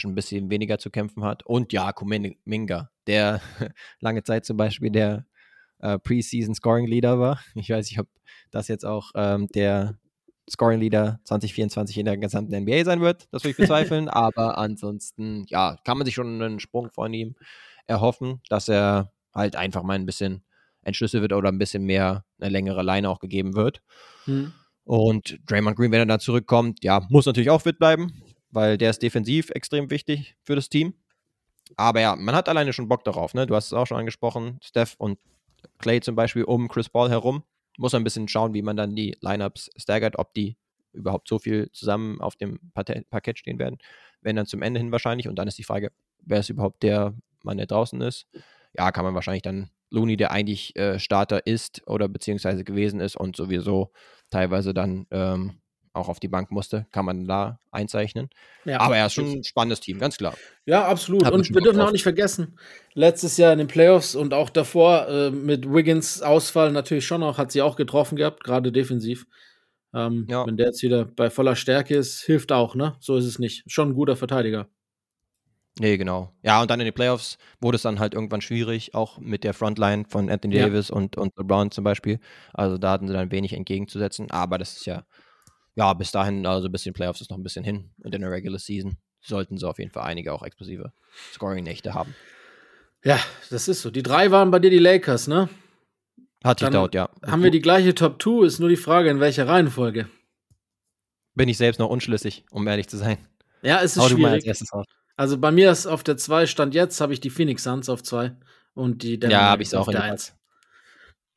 äh, ein bisschen weniger zu kämpfen hat. Und ja, Kuminga, der lange Zeit zum Beispiel der äh, Preseason Scoring Leader war. Ich weiß nicht, ob das jetzt auch ähm, der Scoring Leader 2024 in der gesamten NBA sein wird. Das würde ich bezweifeln. aber ansonsten, ja, kann man sich schon einen Sprung von ihm erhoffen, dass er halt einfach mal ein bisschen entschlüsselt wird oder ein bisschen mehr eine längere Leine auch gegeben wird. Hm. Und Draymond Green, wenn er da zurückkommt, ja, muss natürlich auch fit bleiben, weil der ist defensiv extrem wichtig für das Team. Aber ja, man hat alleine schon Bock darauf, ne? Du hast es auch schon angesprochen, Steph und Clay zum Beispiel um Chris Paul herum. Muss man ein bisschen schauen, wie man dann die Lineups staggert, ob die überhaupt so viel zusammen auf dem Parkett stehen werden. Wenn dann zum Ende hin wahrscheinlich. Und dann ist die Frage, wer ist überhaupt der Mann, der draußen ist. Ja, kann man wahrscheinlich dann Looney, der eigentlich äh, Starter ist oder beziehungsweise gewesen ist und sowieso teilweise dann ähm, auch auf die Bank musste, kann man da einzeichnen. Ja, Aber er ist schon ein spannendes Team, ganz klar. Ja, absolut. und wir dürfen auch nicht vergessen, letztes Jahr in den Playoffs und auch davor äh, mit Wiggins Ausfall natürlich schon noch, hat sie auch getroffen gehabt, gerade defensiv. Ähm, ja. Wenn der jetzt wieder bei voller Stärke ist, hilft auch, ne? So ist es nicht. Schon ein guter Verteidiger. Nee, genau. Ja, und dann in den Playoffs wurde es dann halt irgendwann schwierig, auch mit der Frontline von Anthony ja. Davis und, und LeBron zum Beispiel. Also da hatten sie dann wenig entgegenzusetzen, aber das ist ja ja, bis dahin, also bis in den Playoffs ist noch ein bisschen hin. Und in der Regular Season sollten sie auf jeden Fall einige auch explosive Scoring-Nächte haben. Ja, das ist so. Die drei waren bei dir die Lakers, ne? Hat sich dort, ja. Haben wir die gleiche Top 2? Ist nur die Frage, in welcher Reihenfolge. Bin ich selbst noch unschlüssig, um ehrlich zu sein. Ja, es ist Hau schwierig. Also bei mir ist auf der 2 Stand jetzt, habe ich die Phoenix Suns auf 2 und die Denver Ja, habe ich es auch auf der 1.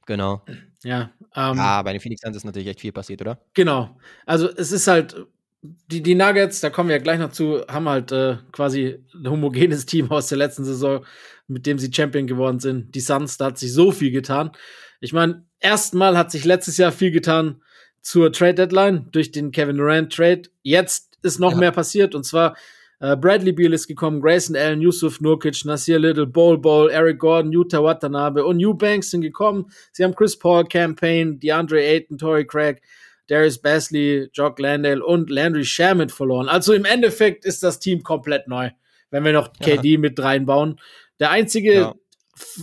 Genau. Ja. Ähm, ah, bei den Phoenix Suns ist natürlich echt viel passiert, oder? Genau. Also es ist halt, die, die Nuggets, da kommen wir ja gleich noch zu, haben halt äh, quasi ein homogenes Team aus der letzten Saison, mit dem sie Champion geworden sind. Die Suns, da hat sich so viel getan. Ich meine, erstmal hat sich letztes Jahr viel getan zur Trade Deadline durch den Kevin Durant Trade. Jetzt ist noch ja. mehr passiert und zwar äh, Bradley Beal ist gekommen, Grayson Allen, Yusuf Nurkic, Nasir Little, Bol Bol, Eric Gordon, Utah Watanabe und New Banks sind gekommen. Sie haben Chris Paul, Campaign, DeAndre Ayton, Torrey Craig, Darius Basley, Jock Landale und Landry Shamit verloren. Also im Endeffekt ist das Team komplett neu, wenn wir noch KD ja. mit reinbauen. Der einzige ja.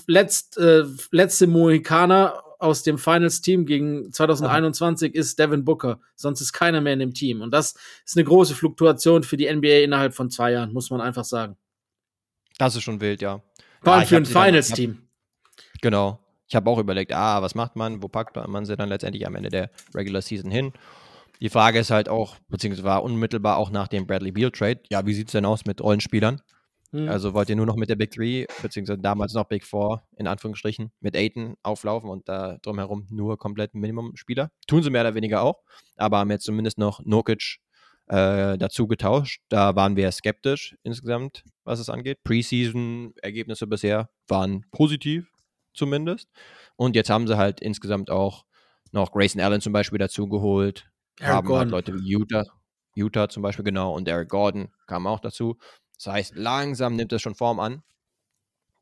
letzt, äh, letzte Mohikaner aus dem Finals-Team gegen 2021 Aha. ist Devin Booker. Sonst ist keiner mehr in dem Team. Und das ist eine große Fluktuation für die NBA innerhalb von zwei Jahren, muss man einfach sagen. Das ist schon wild, ja. Vor allem ja, für ein Finals-Team. Genau. Ich habe auch überlegt, ah, was macht man? Wo packt man sie dann letztendlich am Ende der Regular Season hin? Die Frage ist halt auch, beziehungsweise war unmittelbar auch nach dem Bradley Beal Trade, ja, wie sieht es denn aus mit Rollenspielern? Mhm. Also wollt ihr nur noch mit der Big Three, beziehungsweise damals noch Big Four, in Anführungsstrichen, mit Aiton auflaufen und da drumherum nur komplett Minimum-Spieler? Tun sie mehr oder weniger auch, aber haben jetzt zumindest noch Nokic äh, dazu getauscht. Da waren wir skeptisch insgesamt, was es angeht. Preseason-Ergebnisse bisher waren positiv, zumindest. Und jetzt haben sie halt insgesamt auch noch Grayson Allen zum Beispiel dazu geholt. Eric haben halt Leute wie Utah, Utah zum Beispiel, genau, und Eric Gordon kam auch dazu. Das heißt, langsam nimmt es schon Form an.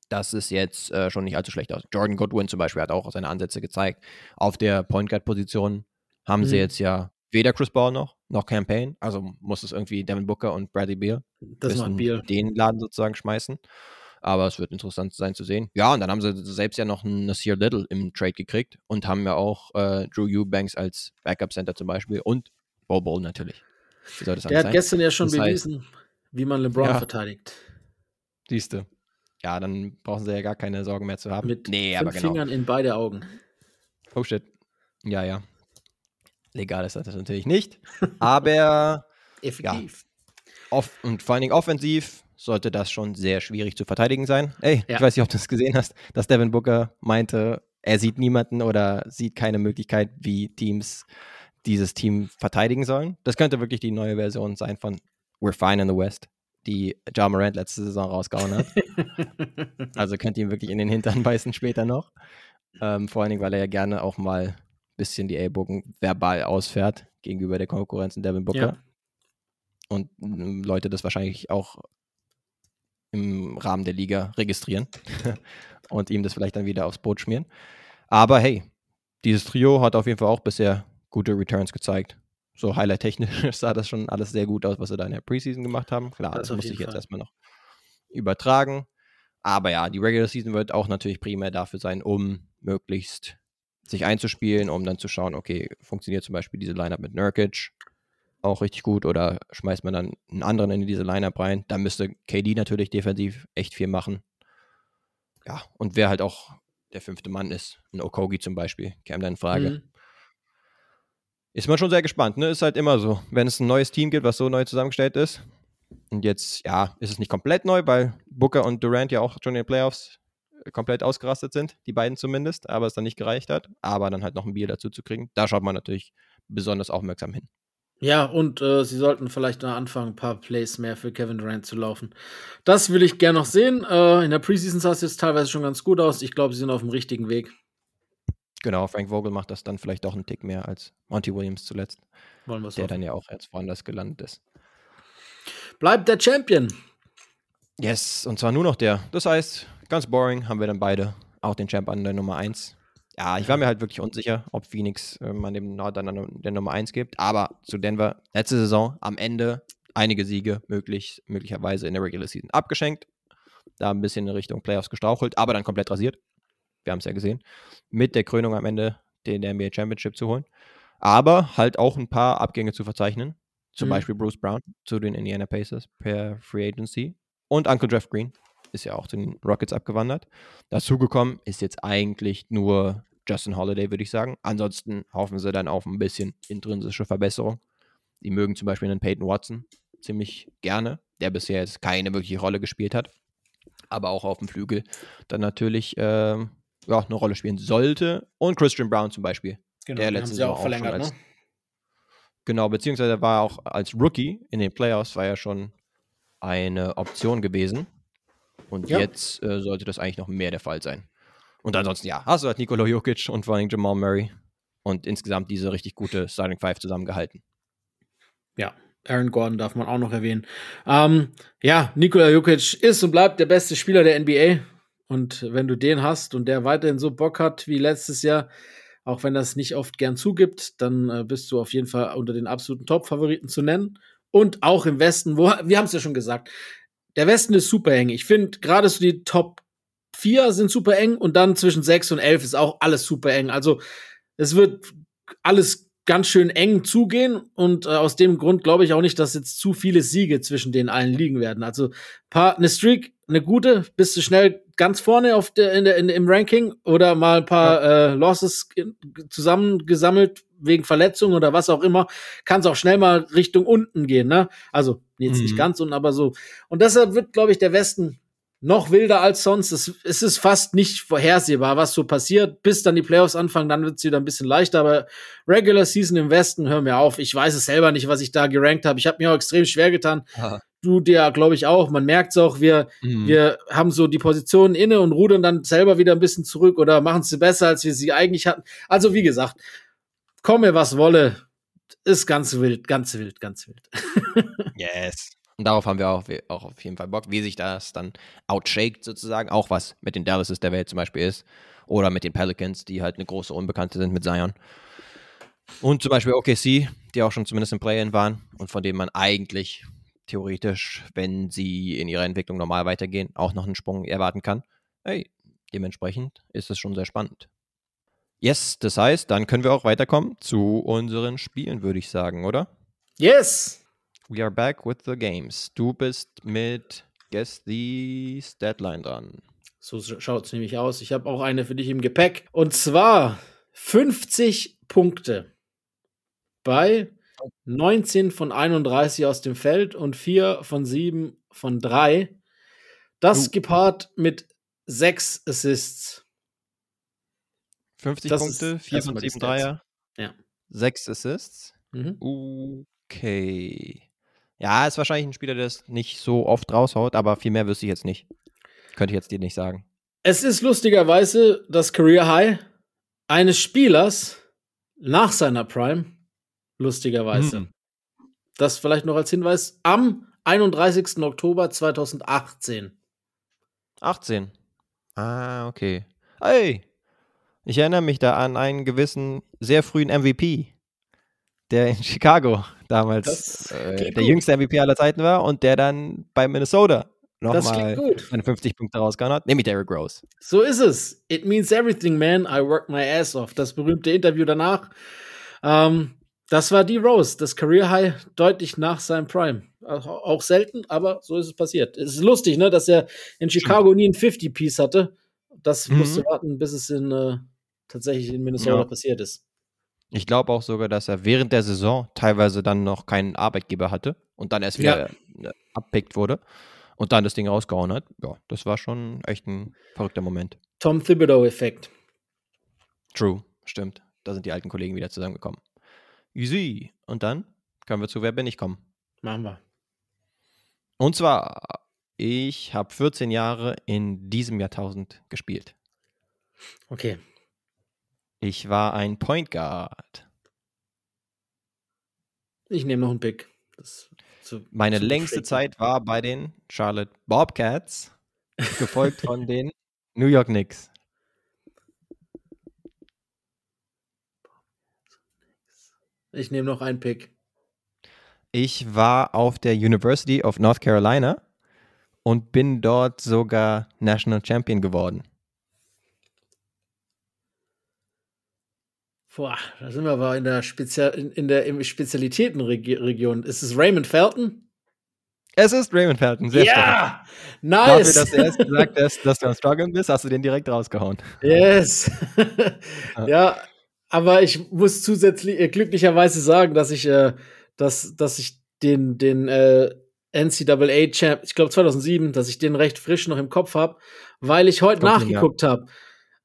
Das ist jetzt äh, schon nicht allzu schlecht aus. Jordan Goodwin zum Beispiel hat auch seine Ansätze gezeigt. Auf der Point Guard-Position haben mhm. sie jetzt ja weder Chris Ball noch, noch Campaign. Also muss es irgendwie Devin Booker und Bradley Beal das macht Beal. den Laden sozusagen schmeißen. Aber es wird interessant sein zu sehen. Ja, und dann haben sie selbst ja noch einen Nasir Little im Trade gekriegt und haben ja auch äh, Drew Eubanks als Backup Center zum Beispiel und Bo Bowl natürlich. Der hat sein? gestern ja schon das bewiesen, heißt, wie man LeBron ja, verteidigt. Siehst du. Ja, dann brauchen sie ja gar keine Sorgen mehr zu haben. Mit nee, fünf genau. Fingern in beide Augen. Oh shit. Ja, ja. Legal ist das natürlich nicht. Aber effektiv. Ja, off und vor allen Dingen offensiv sollte das schon sehr schwierig zu verteidigen sein. Ey, ja. ich weiß nicht, ob du es gesehen hast, dass Devin Booker meinte, er sieht niemanden oder sieht keine Möglichkeit, wie Teams dieses Team verteidigen sollen. Das könnte wirklich die neue Version sein von We're Fine in the West, die Ja Morant letzte Saison rausgehauen hat. also könnt ihr ihm wirklich in den Hintern beißen später noch. Ähm, vor allen Dingen, weil er ja gerne auch mal ein bisschen die Ellbogen verbal ausfährt gegenüber der Konkurrenz in Devin Booker. Ja. Und ähm, Leute das wahrscheinlich auch im Rahmen der Liga registrieren und ihm das vielleicht dann wieder aufs Boot schmieren. Aber hey, dieses Trio hat auf jeden Fall auch bisher gute Returns gezeigt. So highlight-technisch sah das schon alles sehr gut aus, was sie da in der Preseason gemacht haben. Klar, das, das muss ich jetzt erstmal noch übertragen. Aber ja, die Regular Season wird auch natürlich primär dafür sein, um möglichst sich einzuspielen, um dann zu schauen, okay, funktioniert zum Beispiel diese Lineup mit Nurkic auch richtig gut oder schmeißt man dann einen anderen in diese Lineup rein. Da müsste KD natürlich defensiv echt viel machen. Ja, und wer halt auch der fünfte Mann ist, ein Okogi zum Beispiel, käme dann in Frage. Mhm. Ist man schon sehr gespannt, ne? Ist halt immer so, wenn es ein neues Team gibt, was so neu zusammengestellt ist. Und jetzt, ja, ist es nicht komplett neu, weil Booker und Durant ja auch schon in den Playoffs äh, komplett ausgerastet sind, die beiden zumindest, aber es dann nicht gereicht hat. Aber dann halt noch ein Bier dazu zu kriegen, da schaut man natürlich besonders aufmerksam hin. Ja, und äh, sie sollten vielleicht noch anfangen, ein paar Plays mehr für Kevin Durant zu laufen. Das will ich gerne noch sehen. Äh, in der Preseason sah es jetzt teilweise schon ganz gut aus. Ich glaube, sie sind auf dem richtigen Weg. Genau, Frank Vogel macht das dann vielleicht auch einen Tick mehr als Monty Williams zuletzt. Wollen der hoffen. dann ja auch jetzt woanders gelandet ist. Bleibt der Champion. Yes, und zwar nur noch der. Das heißt, ganz boring, haben wir dann beide auch den Champ an der Nummer 1. Ja, ich war mir halt wirklich unsicher, ob Phoenix äh, man dem Nord dann der Nummer 1 gibt. Aber zu Denver, letzte Saison am Ende einige Siege möglich, möglicherweise in der Regular Season abgeschenkt. Da ein bisschen in Richtung Playoffs gestrauchelt, aber dann komplett rasiert. Wir haben es ja gesehen. Mit der Krönung am Ende den NBA Championship zu holen. Aber halt auch ein paar Abgänge zu verzeichnen. Zum mhm. Beispiel Bruce Brown zu den Indiana Pacers per Free Agency. Und Uncle Jeff Green ist ja auch zu den Rockets abgewandert. Dazugekommen ist jetzt eigentlich nur Justin Holiday, würde ich sagen. Ansonsten hoffen sie dann auf ein bisschen intrinsische Verbesserung. Die mögen zum Beispiel einen Peyton Watson ziemlich gerne, der bisher jetzt keine wirkliche Rolle gespielt hat. Aber auch auf dem Flügel dann natürlich ähm, ja, eine Rolle spielen sollte. Und Christian Brown zum Beispiel. Genau, der letzte Jahr auch, auch verlängert, als, ne? Genau, beziehungsweise war er auch als Rookie in den Playoffs, war ja schon eine Option gewesen. Und ja. jetzt äh, sollte das eigentlich noch mehr der Fall sein. Und ansonsten, ja, hast du halt Nikola Jokic und vor allem Jamal Murray und insgesamt diese richtig gute Starting Five zusammengehalten. Ja, Aaron Gordon darf man auch noch erwähnen. Ähm, ja, Nikola Jokic ist und bleibt der beste Spieler der NBA. Und wenn du den hast und der weiterhin so Bock hat wie letztes Jahr, auch wenn das nicht oft gern zugibt, dann äh, bist du auf jeden Fall unter den absoluten Top-Favoriten zu nennen. Und auch im Westen, wo, wir haben es ja schon gesagt, der Westen ist super eng. Ich finde gerade so die Top 4 sind super eng und dann zwischen 6 und 11 ist auch alles super eng. Also es wird alles ganz schön eng zugehen und äh, aus dem Grund glaube ich auch nicht, dass jetzt zu viele Siege zwischen den allen liegen werden. Also paar, eine Streak, eine gute? Bist du schnell ganz vorne auf der, in der, in, im Ranking oder mal ein paar ja. äh, Losses zusammengesammelt wegen Verletzung oder was auch immer? Kann es auch schnell mal Richtung unten gehen, ne? Also jetzt mhm. nicht ganz unten, aber so. Und deshalb wird, glaube ich, der Westen noch wilder als sonst. Es, es ist fast nicht vorhersehbar, was so passiert. Bis dann die Playoffs anfangen, dann wird es wieder ein bisschen leichter. Aber Regular Season im Westen, hör mir auf. Ich weiß es selber nicht, was ich da gerankt habe. Ich habe mir auch extrem schwer getan. Aha. Du dir, glaube ich, auch. Man merkt es auch, wir, mhm. wir haben so die Positionen inne und rudern dann selber wieder ein bisschen zurück oder machen sie besser, als wir sie eigentlich hatten. Also, wie gesagt, komme was wolle, ist ganz wild, ganz wild, ganz wild. yes. Und darauf haben wir auch, auch auf jeden Fall Bock, wie sich das dann outshaked sozusagen, auch was mit den Dallases der Welt zum Beispiel ist. Oder mit den Pelicans, die halt eine große Unbekannte sind mit Zion. Und zum Beispiel OKC, die auch schon zumindest im Play-In waren und von denen man eigentlich theoretisch, wenn sie in ihrer Entwicklung normal weitergehen, auch noch einen Sprung erwarten kann. Hey, dementsprechend ist es schon sehr spannend. Yes, das heißt, dann können wir auch weiterkommen zu unseren Spielen, würde ich sagen, oder? Yes! We are back with the games. Du bist mit Guess the Deadline dran. So schaut es nämlich aus. Ich habe auch eine für dich im Gepäck. Und zwar 50 Punkte bei 19 von 31 aus dem Feld und 4 von 7 von 3. Das uh. gepaart mit 6 Assists. 50 das Punkte, 4 von 7 Dreier. Ja. 6 Assists. Mhm. Okay. Ja, ist wahrscheinlich ein Spieler, der es nicht so oft raushaut, aber viel mehr wüsste ich jetzt nicht. Könnte ich jetzt dir nicht sagen. Es ist lustigerweise das Career High eines Spielers nach seiner Prime. Lustigerweise. Hm. Das vielleicht noch als Hinweis am 31. Oktober 2018. 18. Ah, okay. Hey, ich erinnere mich da an einen gewissen sehr frühen MVP der in Chicago damals äh, der jüngste MVP aller Zeiten war und der dann bei Minnesota nochmal seine 50 Punkte rausgehauen hat, nämlich Derrick Rose. So ist es. It means everything, man. I work my ass off. Das berühmte Interview danach. Ähm, das war die Rose, das Career High deutlich nach seinem Prime. Auch selten, aber so ist es passiert. Es ist lustig, ne, dass er in Chicago nie ein 50-Piece hatte. Das mhm. musste warten, bis es in, äh, tatsächlich in Minnesota ja. passiert ist. Ich glaube auch sogar, dass er während der Saison teilweise dann noch keinen Arbeitgeber hatte und dann erst wieder ja. Äh, abpickt wurde und dann das Ding rausgehauen hat. Ja, das war schon echt ein verrückter Moment. Tom Thibodeau-Effekt. True, stimmt. Da sind die alten Kollegen wieder zusammengekommen. Easy. Und dann können wir zu Wer bin ich kommen. Machen wir. Und zwar, ich habe 14 Jahre in diesem Jahrtausend gespielt. Okay, ich war ein Point Guard. Ich nehme noch einen Pick. Zu, Meine zu längste Zeit war bei den Charlotte Bobcats, gefolgt von den New York Knicks. Ich nehme noch einen Pick. Ich war auf der University of North Carolina und bin dort sogar National Champion geworden. Boah, da sind wir aber in der, Spezial in, der Spezialitätenregion. Ist es Raymond Felton? Es ist Raymond Felton, sehr Ja, stark. nice. Dafür, dass er erst gesagt hast, dass du am Struggeln bist, hast du den direkt rausgehauen. Yes. ja, aber ich muss zusätzlich äh, glücklicherweise sagen, dass ich, äh, dass, dass ich den, den äh, NCAA Champ, ich glaube 2007, dass ich den recht frisch noch im Kopf habe, weil ich heute nachgeguckt habe.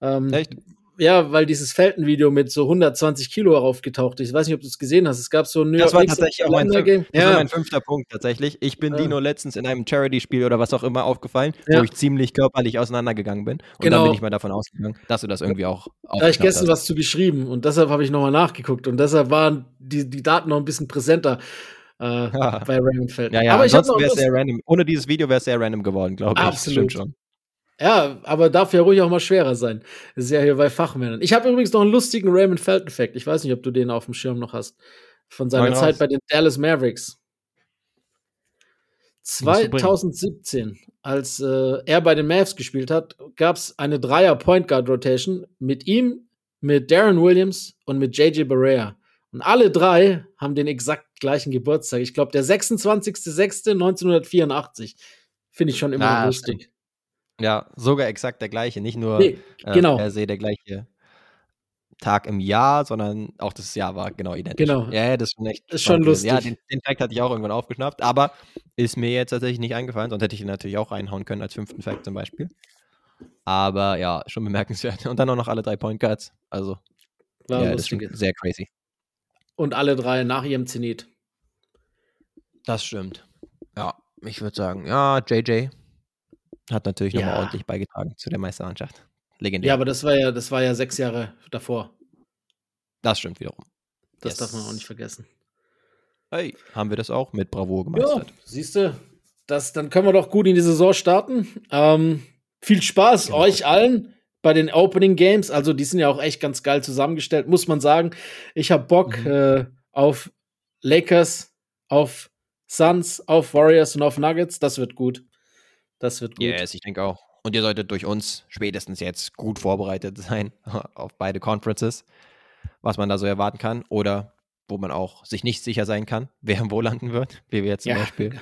Ähm, Echt? Ja, weil dieses Felton-Video mit so 120 Kilo aufgetaucht ist. Ich weiß nicht, ob du es gesehen hast. Es gab so ein New Das war tatsächlich auch mein. Das ja. war mein fünfter Punkt tatsächlich. Ich bin ja. Dino letztens in einem Charity-Spiel oder was auch immer aufgefallen, ja. wo ich ziemlich körperlich auseinandergegangen bin. Und genau. dann bin ich mal davon ausgegangen, dass du das irgendwie auch Da habe ich gestern hast. was zu geschrieben und deshalb habe ich nochmal nachgeguckt und deshalb waren die, die Daten noch ein bisschen präsenter. Äh, bei Raymond Felton. Ja, ja, aber ich ansonsten wäre es sehr random. Ohne dieses Video wäre es sehr random geworden, glaube ich. Absolut. Das stimmt schon. Ja, aber darf ja ruhig auch mal schwerer sein. Das ist ja hier bei Fachmännern. Ich habe übrigens noch einen lustigen Raymond Felton-Fact. Ich weiß nicht, ob du den auf dem Schirm noch hast. Von seiner Zeit bei den Dallas Mavericks. 2017, als äh, er bei den Mavs gespielt hat, gab es eine Dreier-Point Guard Rotation mit ihm, mit Darren Williams und mit JJ Barea. Und alle drei haben den exakt gleichen Geburtstag. Ich glaube, der 26.06.1984. Finde ich schon immer ah, lustig. Ja, sogar exakt der gleiche. Nicht nur nee, äh, genau. per se der gleiche Tag im Jahr, sondern auch das Jahr war genau identisch. Genau. Ja, das ist schon echt. ist schon lustig. Ja, den, den Fact hatte ich auch irgendwann aufgeschnappt, aber ist mir jetzt tatsächlich nicht eingefallen, sonst hätte ich ihn natürlich auch reinhauen können als fünften Fact zum Beispiel. Aber ja, schon bemerkenswert. Und dann auch noch alle drei Point Guards. Also, war ja, das ist sehr crazy. Und alle drei nach ihrem Zenit. Das stimmt. Ja, ich würde sagen, ja, JJ hat natürlich ja. nochmal ordentlich beigetragen zu der Meistermannschaft. Legendär. Ja, aber das war ja, das war ja sechs Jahre davor. Das stimmt wiederum. Das yes. darf man auch nicht vergessen. Hey, haben wir das auch mit Bravour gemeistert. Ja, siehst du, dann können wir doch gut in die Saison starten. Ähm, viel Spaß genau. euch allen bei den Opening Games. Also, die sind ja auch echt ganz geil zusammengestellt, muss man sagen. Ich habe Bock mhm. äh, auf Lakers, auf Suns, auf Warriors und auf Nuggets. Das wird gut. Das wird gut. Yes, ich denke auch. Und ihr solltet durch uns spätestens jetzt gut vorbereitet sein auf beide Conferences, was man da so erwarten kann. Oder wo man auch sich nicht sicher sein kann, wer wo landen wird, wie wir jetzt zum ja. Beispiel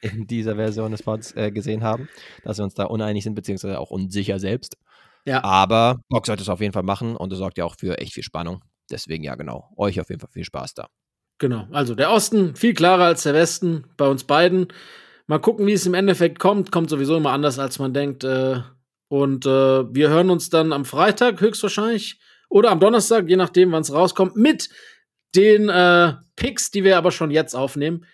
in dieser Version des Pods äh, gesehen haben, dass wir uns da uneinig sind, beziehungsweise auch unsicher selbst. Ja. Aber Bock sollte es auf jeden Fall machen und es sorgt ja auch für echt viel Spannung. Deswegen ja, genau. Euch auf jeden Fall viel Spaß da. Genau. Also der Osten viel klarer als der Westen bei uns beiden. Mal gucken, wie es im Endeffekt kommt. Kommt sowieso immer anders, als man denkt. Äh, und äh, wir hören uns dann am Freitag höchstwahrscheinlich oder am Donnerstag, je nachdem, wann es rauskommt, mit den äh, Picks, die wir aber schon jetzt aufnehmen.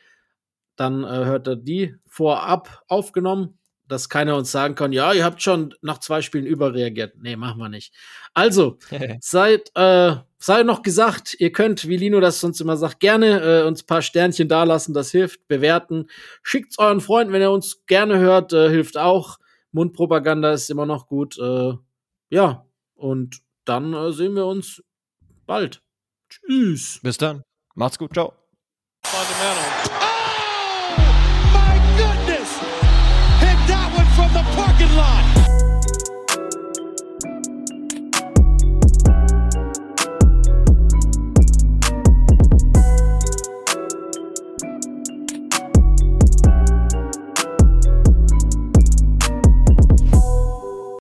Dann hört er die vorab aufgenommen dass keiner uns sagen kann, ja, ihr habt schon nach zwei Spielen überreagiert. Nee, machen wir nicht. Also, seid, äh, sei noch gesagt, ihr könnt, wie Lino das sonst immer sagt, gerne äh, uns ein paar Sternchen dalassen, das hilft, bewerten. Schickt's euren Freunden, wenn ihr uns gerne hört, äh, hilft auch. Mundpropaganda ist immer noch gut. Äh, ja, und dann äh, sehen wir uns bald. Tschüss. Bis dann. Macht's gut. Ciao. Fundamental.